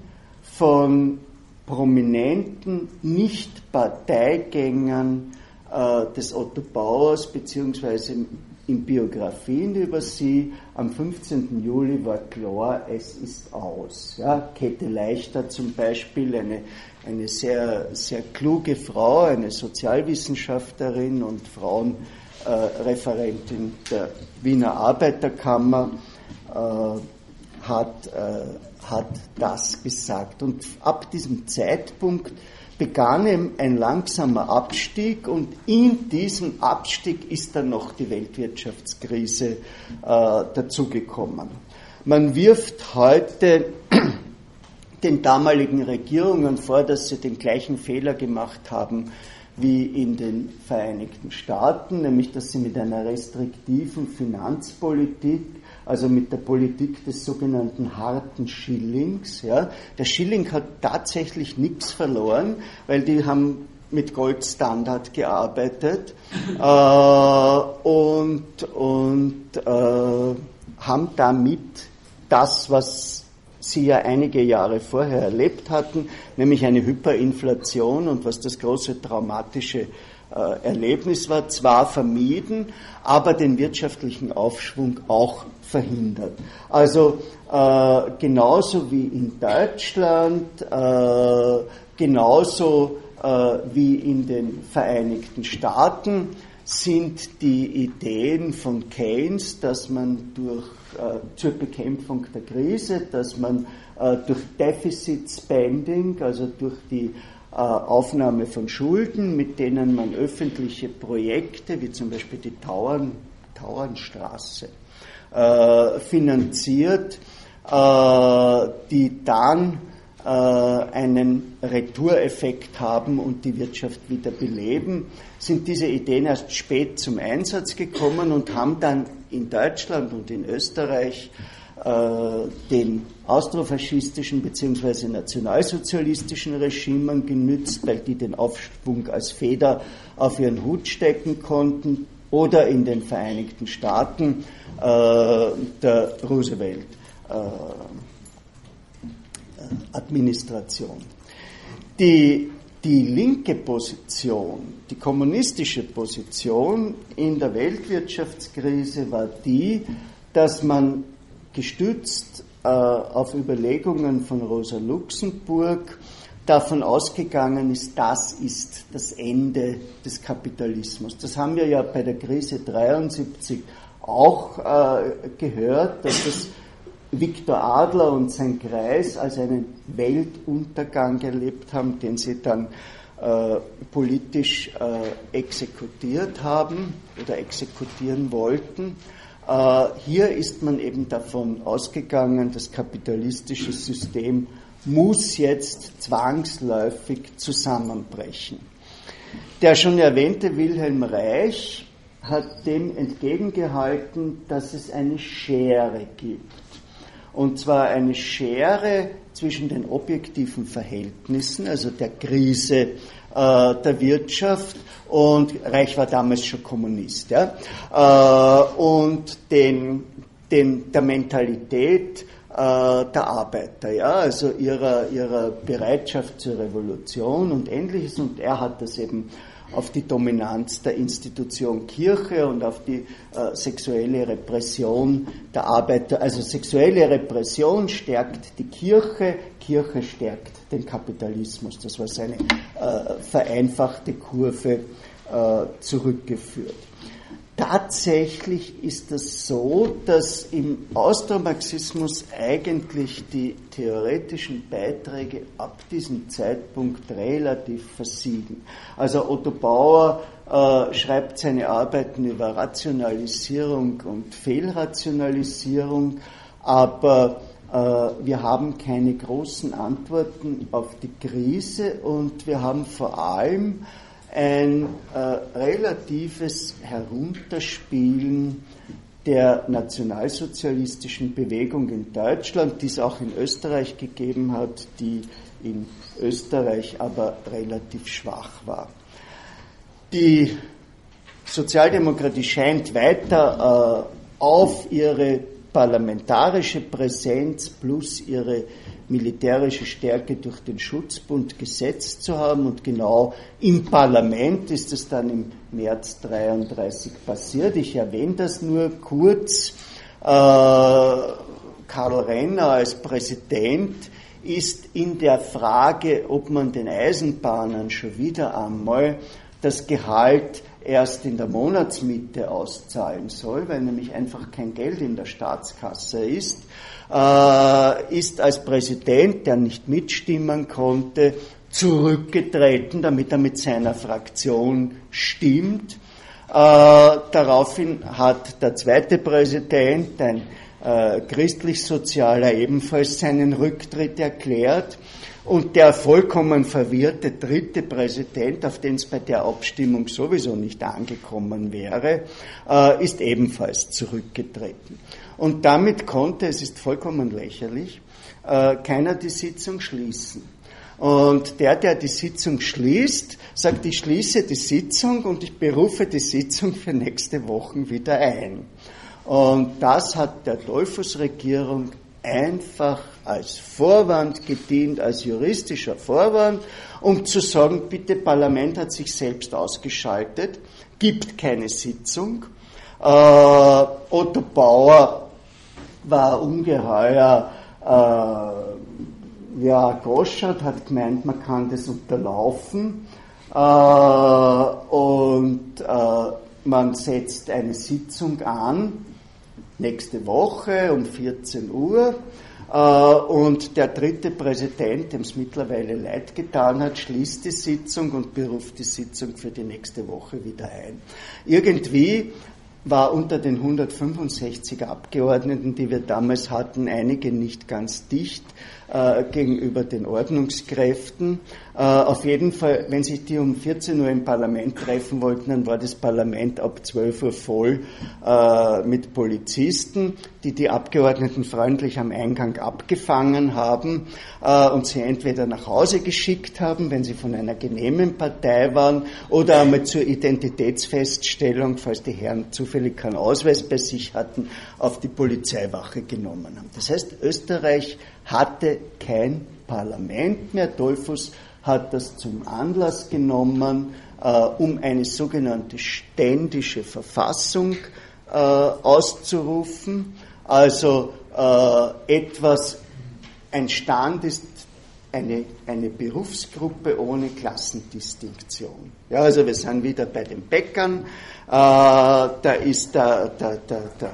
von prominenten Nicht-Parteigängern äh, des Otto Bauers beziehungsweise in Biografien über sie. Am 15. Juli war klar, es ist aus. Ja, Käthe Leichter zum Beispiel, eine, eine sehr, sehr kluge Frau, eine Sozialwissenschaftlerin und Frauenreferentin äh, der Wiener Arbeiterkammer, äh, hat äh, hat das gesagt. Und ab diesem Zeitpunkt begann ein langsamer Abstieg und in diesem Abstieg ist dann noch die Weltwirtschaftskrise äh, dazugekommen. Man wirft heute den damaligen Regierungen vor, dass sie den gleichen Fehler gemacht haben wie in den Vereinigten Staaten, nämlich dass sie mit einer restriktiven Finanzpolitik also mit der Politik des sogenannten harten Schillings. Ja. Der Schilling hat tatsächlich nichts verloren, weil die haben mit Goldstandard gearbeitet äh, und, und äh, haben damit das, was sie ja einige Jahre vorher erlebt hatten, nämlich eine Hyperinflation und was das große traumatische äh, Erlebnis war, zwar vermieden, aber den wirtschaftlichen Aufschwung auch verhindert. Also äh, genauso wie in Deutschland, äh, genauso äh, wie in den Vereinigten Staaten sind die Ideen von Keynes, dass man durch äh, zur Bekämpfung der Krise, dass man äh, durch Deficit Spending, also durch die äh, Aufnahme von Schulden, mit denen man öffentliche Projekte, wie zum Beispiel die Tauern, Tauernstraße, finanziert, äh, die dann einen Retoureffekt haben und die Wirtschaft wieder beleben, sind diese Ideen erst spät zum Einsatz gekommen und haben dann in Deutschland und in Österreich äh, den austrofaschistischen bzw. nationalsozialistischen Regimen genützt, weil die den Aufschwung als Feder auf ihren Hut stecken konnten, oder in den Vereinigten Staaten äh, der Roosevelt-Administration. Äh, die, die linke Position, die kommunistische Position in der Weltwirtschaftskrise war die, dass man gestützt äh, auf Überlegungen von Rosa Luxemburg davon ausgegangen ist, das ist das Ende des Kapitalismus. Das haben wir ja bei der Krise 73 auch äh, gehört, dass das Viktor Adler und sein Kreis als einen Weltuntergang erlebt haben, den sie dann äh, politisch äh, exekutiert haben oder exekutieren wollten. Äh, hier ist man eben davon ausgegangen, das kapitalistische System muss jetzt zwangsläufig zusammenbrechen. Der schon erwähnte Wilhelm Reich hat dem entgegengehalten, dass es eine Schere gibt. Und zwar eine Schere zwischen den objektiven Verhältnissen, also der Krise äh, der Wirtschaft und Reich war damals schon Kommunist, ja, äh, und den, den, der Mentalität äh, der Arbeiter, ja, also ihrer, ihrer Bereitschaft zur Revolution und ähnliches. Und er hat das eben auf die Dominanz der Institution Kirche und auf die äh, sexuelle Repression der Arbeiter. Also sexuelle Repression stärkt die Kirche, Kirche stärkt den Kapitalismus. Das war seine äh, vereinfachte Kurve äh, zurückgeführt. Tatsächlich ist es so, dass im Austromarxismus eigentlich die theoretischen Beiträge ab diesem Zeitpunkt relativ versiegen. Also Otto Bauer äh, schreibt seine Arbeiten über Rationalisierung und Fehlrationalisierung, aber äh, wir haben keine großen Antworten auf die Krise und wir haben vor allem ein äh, relatives Herunterspielen der nationalsozialistischen Bewegung in Deutschland, die es auch in Österreich gegeben hat, die in Österreich aber relativ schwach war. Die Sozialdemokratie scheint weiter äh, auf ihre parlamentarische Präsenz plus ihre militärische Stärke durch den Schutzbund gesetzt zu haben. Und genau im Parlament ist es dann im März 33 passiert. Ich erwähne das nur kurz. Äh, Karl Renner als Präsident ist in der Frage, ob man den Eisenbahnern schon wieder einmal das Gehalt erst in der Monatsmitte auszahlen soll, weil nämlich einfach kein Geld in der Staatskasse ist, äh, ist als Präsident, der nicht mitstimmen konnte, zurückgetreten, damit er mit seiner Fraktion stimmt. Äh, daraufhin hat der zweite Präsident, ein äh, christlich-sozialer, ebenfalls seinen Rücktritt erklärt. Und der vollkommen verwirrte dritte Präsident, auf den es bei der Abstimmung sowieso nicht angekommen wäre, äh, ist ebenfalls zurückgetreten. Und damit konnte, es ist vollkommen lächerlich, äh, keiner die Sitzung schließen. Und der, der die Sitzung schließt, sagt, ich schließe die Sitzung und ich berufe die Sitzung für nächste Woche wieder ein. Und das hat der Dollfuß-Regierung einfach als Vorwand gedient, als juristischer Vorwand, um zu sagen, bitte, Parlament hat sich selbst ausgeschaltet, gibt keine Sitzung. Äh, Otto Bauer war ungeheuer äh, ja, Goschert hat gemeint, man kann das unterlaufen äh, und äh, man setzt eine Sitzung an, nächste Woche um 14 Uhr. Äh, und der dritte Präsident, dem es mittlerweile leid getan hat, schließt die Sitzung und beruft die Sitzung für die nächste Woche wieder ein. Irgendwie war unter den 165 Abgeordneten, die wir damals hatten, einige nicht ganz dicht äh, gegenüber den Ordnungskräften. Äh, auf jeden Fall, wenn sich die um 14 Uhr im Parlament treffen wollten, dann war das Parlament ab 12 Uhr voll äh, mit Polizisten, die die Abgeordneten freundlich am Eingang abgefangen haben äh, und sie entweder nach Hause geschickt haben, wenn sie von einer genehmen Partei waren, oder einmal zur Identitätsfeststellung, falls die Herren zufällig keinen Ausweis bei sich hatten, auf die Polizeiwache genommen haben. Das heißt, Österreich hatte kein Parlament mehr. Dollfuss hat das zum Anlass genommen, äh, um eine sogenannte ständische Verfassung äh, auszurufen. Also äh, etwas, ein Stand ist eine, eine Berufsgruppe ohne Klassendistinktion. Ja, also wir sind wieder bei den Bäckern. Äh, da ist der, der, der, der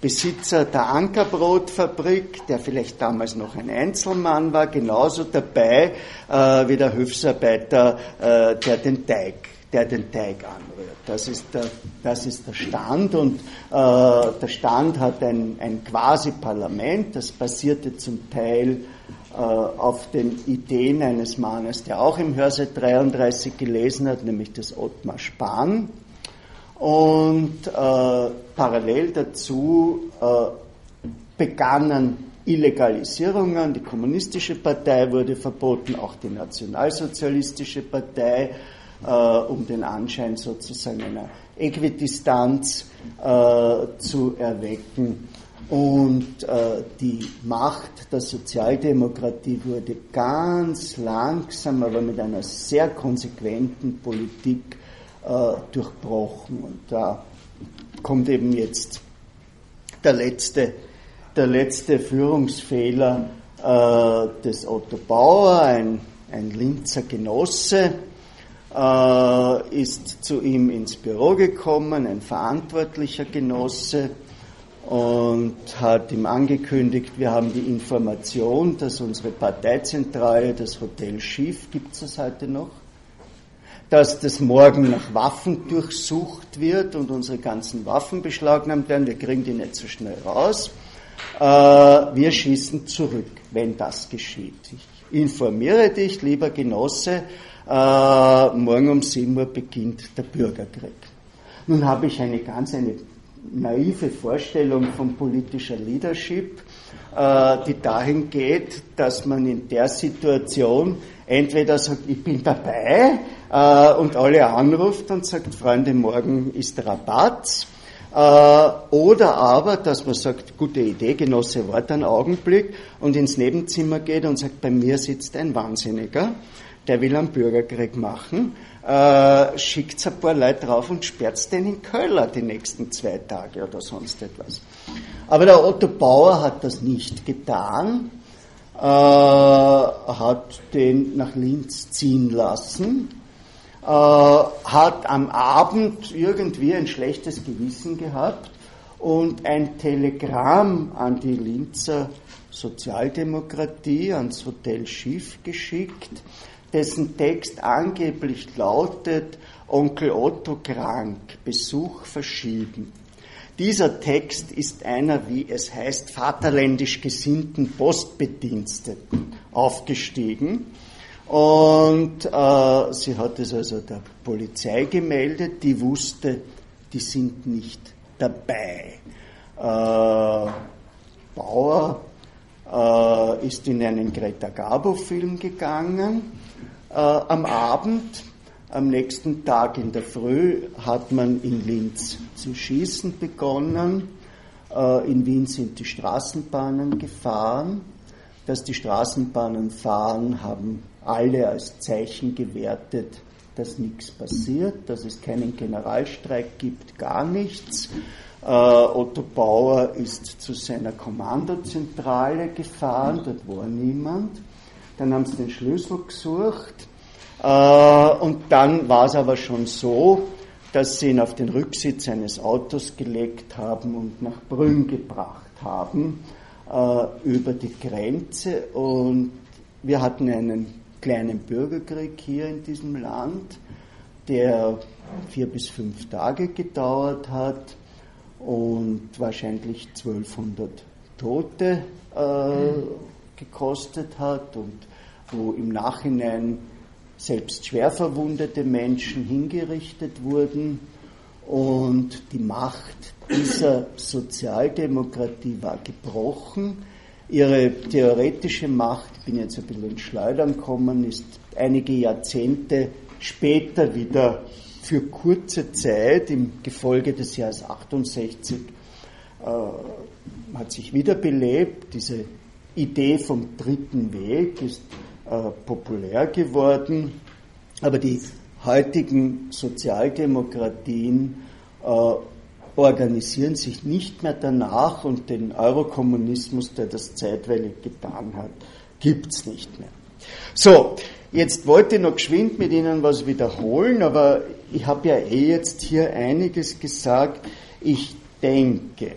Besitzer der Ankerbrotfabrik, der vielleicht damals noch ein Einzelmann war, genauso dabei äh, wie der Hilfsarbeiter, äh, der den Teig der den Teig anrührt. Das ist der, das ist der Stand und äh, der Stand hat ein, ein Quasi-Parlament, das basierte zum Teil äh, auf den Ideen eines Mannes, der auch im Hörsaal 33 gelesen hat, nämlich des Ottmar Spahn und äh, parallel dazu äh, begannen Illegalisierungen. Die kommunistische Partei wurde verboten, auch die nationalsozialistische Partei, äh, um den Anschein sozusagen einer Äquidistanz äh, zu erwecken. Und äh, die Macht der Sozialdemokratie wurde ganz langsam, aber mit einer sehr konsequenten Politik durchbrochen. Und da kommt eben jetzt der letzte, der letzte Führungsfehler äh, des Otto Bauer, ein, ein Linzer Genosse, äh, ist zu ihm ins Büro gekommen, ein verantwortlicher Genosse, und hat ihm angekündigt, wir haben die Information, dass unsere Parteizentrale, das Hotel Schiff, gibt es das heute noch? Dass das morgen nach Waffen durchsucht wird und unsere ganzen Waffen beschlagnahmt werden. Wir kriegen die nicht so schnell raus. Äh, wir schießen zurück, wenn das geschieht. Ich informiere dich, lieber Genosse, äh, morgen um 7 Uhr beginnt der Bürgerkrieg. Nun habe ich eine ganz eine naive Vorstellung von politischer Leadership, äh, die dahin geht, dass man in der Situation entweder sagt, ich bin dabei, äh, und alle anruft und sagt, Freunde, morgen ist Rabatt. Äh, oder aber, dass man sagt, gute Idee, Genosse, wart einen Augenblick und ins Nebenzimmer geht und sagt, bei mir sitzt ein Wahnsinniger, der will einen Bürgerkrieg machen, äh, schickt ein paar Leute drauf und sperrt den in Köller die nächsten zwei Tage oder sonst etwas. Aber der Otto Bauer hat das nicht getan, äh, hat den nach Linz ziehen lassen äh, hat am Abend irgendwie ein schlechtes Gewissen gehabt und ein Telegramm an die Linzer Sozialdemokratie, ans Hotel Schiff geschickt, dessen Text angeblich lautet, Onkel Otto krank, Besuch verschieben. Dieser Text ist einer, wie es heißt, vaterländisch gesinnten Postbediensteten aufgestiegen und äh, sie hat es also der Polizei gemeldet, die wusste, die sind nicht dabei. Äh, Bauer äh, ist in einen Greta Garbo-Film gegangen äh, am Abend. Am nächsten Tag in der Früh hat man in Linz zu schießen begonnen. Äh, in Wien sind die Straßenbahnen gefahren. Dass die Straßenbahnen fahren, haben alle als Zeichen gewertet, dass nichts passiert, dass es keinen Generalstreik gibt, gar nichts. Äh, Otto Bauer ist zu seiner Kommandozentrale gefahren, dort war niemand. Dann haben sie den Schlüssel gesucht äh, und dann war es aber schon so, dass sie ihn auf den Rücksitz eines Autos gelegt haben und nach Brünn gebracht haben äh, über die Grenze. Und wir hatten einen kleinen Bürgerkrieg hier in diesem Land, der vier bis fünf Tage gedauert hat und wahrscheinlich 1200 Tote äh, gekostet hat und wo im Nachhinein selbst schwer verwundete Menschen hingerichtet wurden. Und die Macht dieser Sozialdemokratie war gebrochen. Ihre theoretische Macht, ich bin jetzt ein bisschen ins Schleudern gekommen, ist einige Jahrzehnte später wieder für kurze Zeit im Gefolge des Jahres 68 äh, hat sich wiederbelebt. Diese Idee vom dritten Weg ist äh, populär geworden, aber die heutigen Sozialdemokratien äh, organisieren sich nicht mehr danach und den Eurokommunismus, der das zeitweilig getan hat, gibt es nicht mehr. So, jetzt wollte ich noch geschwind mit Ihnen was wiederholen, aber ich habe ja eh jetzt hier einiges gesagt. Ich denke,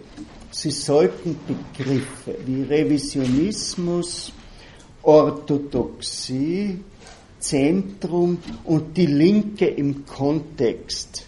Sie sollten Begriffe wie Revisionismus, Orthodoxie, Zentrum und die Linke im Kontext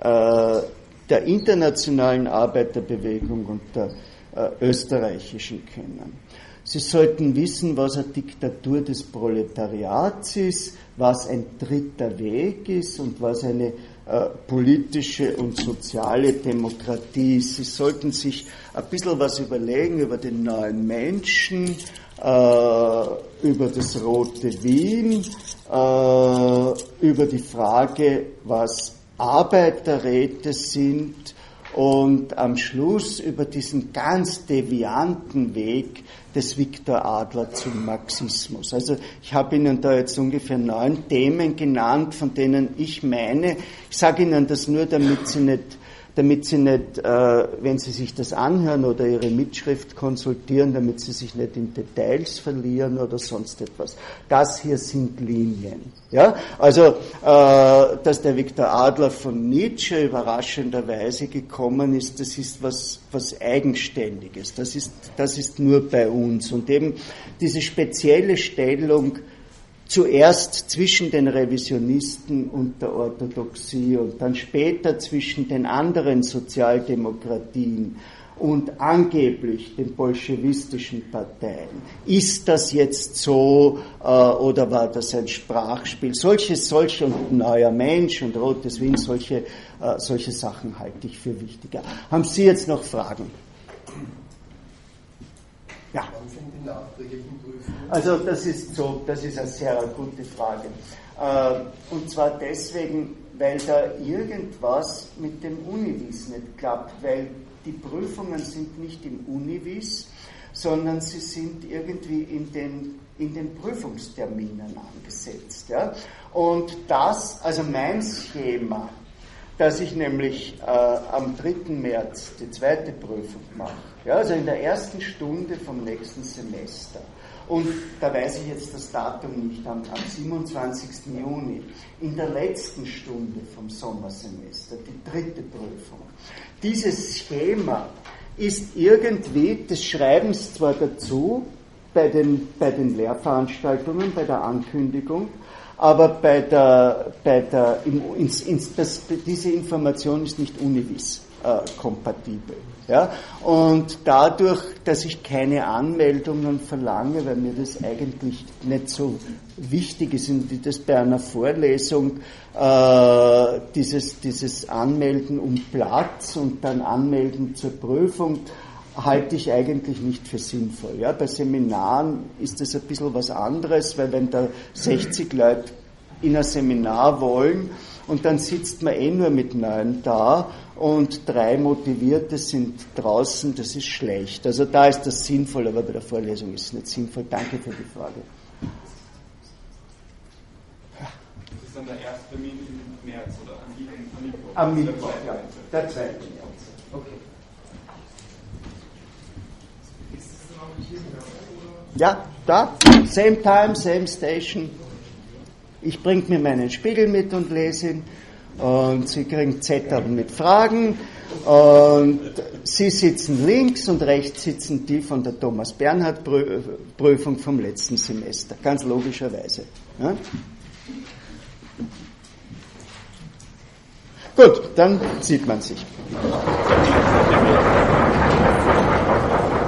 äh, der internationalen Arbeiterbewegung und der äh, österreichischen kennen. Sie sollten wissen, was eine Diktatur des Proletariats ist, was ein dritter Weg ist und was eine äh, politische und soziale Demokratie ist. Sie sollten sich ein bisschen was überlegen über den neuen Menschen, äh, über das rote Wien, äh, über die Frage, was Arbeiterräte sind und am Schluss über diesen ganz devianten Weg des Viktor Adler zum Marxismus. Also ich habe Ihnen da jetzt ungefähr neun Themen genannt, von denen ich meine, ich sage Ihnen das nur, damit Sie nicht damit sie nicht, äh, wenn sie sich das anhören oder ihre Mitschrift konsultieren, damit sie sich nicht in Details verlieren oder sonst etwas. Das hier sind Linien. Ja? Also, äh, dass der Viktor Adler von Nietzsche überraschenderweise gekommen ist, das ist was, was Eigenständiges. Das ist, das ist nur bei uns. Und eben diese spezielle Stellung, zuerst zwischen den Revisionisten und der Orthodoxie und dann später zwischen den anderen Sozialdemokratien und angeblich den bolschewistischen Parteien. Ist das jetzt so äh, oder war das ein Sprachspiel? Solche, solche und neuer Mensch und rotes Wien, solche, äh, solche Sachen halte ich für wichtiger. Haben Sie jetzt noch Fragen? Ja. Wann sind die nachträglichen? Also das ist so, das ist eine sehr gute Frage. Äh, und zwar deswegen, weil da irgendwas mit dem Univis nicht klappt, weil die Prüfungen sind nicht im Univis, sondern sie sind irgendwie in den, in den Prüfungsterminen angesetzt. Ja? Und das, also mein Schema, dass ich nämlich äh, am 3. März die zweite Prüfung mache, ja, also in der ersten Stunde vom nächsten Semester. Und da weiß ich jetzt das Datum nicht, am, am 27. Juni, in der letzten Stunde vom Sommersemester, die dritte Prüfung. Dieses Schema ist irgendwie des Schreibens zwar dazu, bei den, bei den Lehrveranstaltungen, bei der Ankündigung, aber bei der, bei der, ins, ins, das, diese Information ist nicht univis kompatibel. Ja? Und dadurch, dass ich keine Anmeldungen verlange, weil mir das eigentlich nicht so wichtig ist, wie das bei einer Vorlesung, äh, dieses, dieses Anmelden um Platz und dann Anmelden zur Prüfung, halte ich eigentlich nicht für sinnvoll. Ja, bei Seminaren ist das ein bisschen was anderes, weil wenn da 60 Leute in ein Seminar wollen und dann sitzt man eh nur mit neun da und drei Motivierte sind draußen, das ist schlecht. Also da ist das sinnvoll, aber bei der Vorlesung ist es nicht sinnvoll. Danke für die Frage. Das ist dann der erste Termin im März oder am Mittwoch? Am Mittwoch, ja. Der zweite März. Okay. Ja, da, same time, same station. Ich bringe mir meinen Spiegel mit und lese ihn. Und Sie kriegen Zettel mit Fragen. Und Sie sitzen links und rechts sitzen die von der Thomas Bernhard Prüfung vom letzten Semester. Ganz logischerweise. Ja? Gut, dann sieht man sich.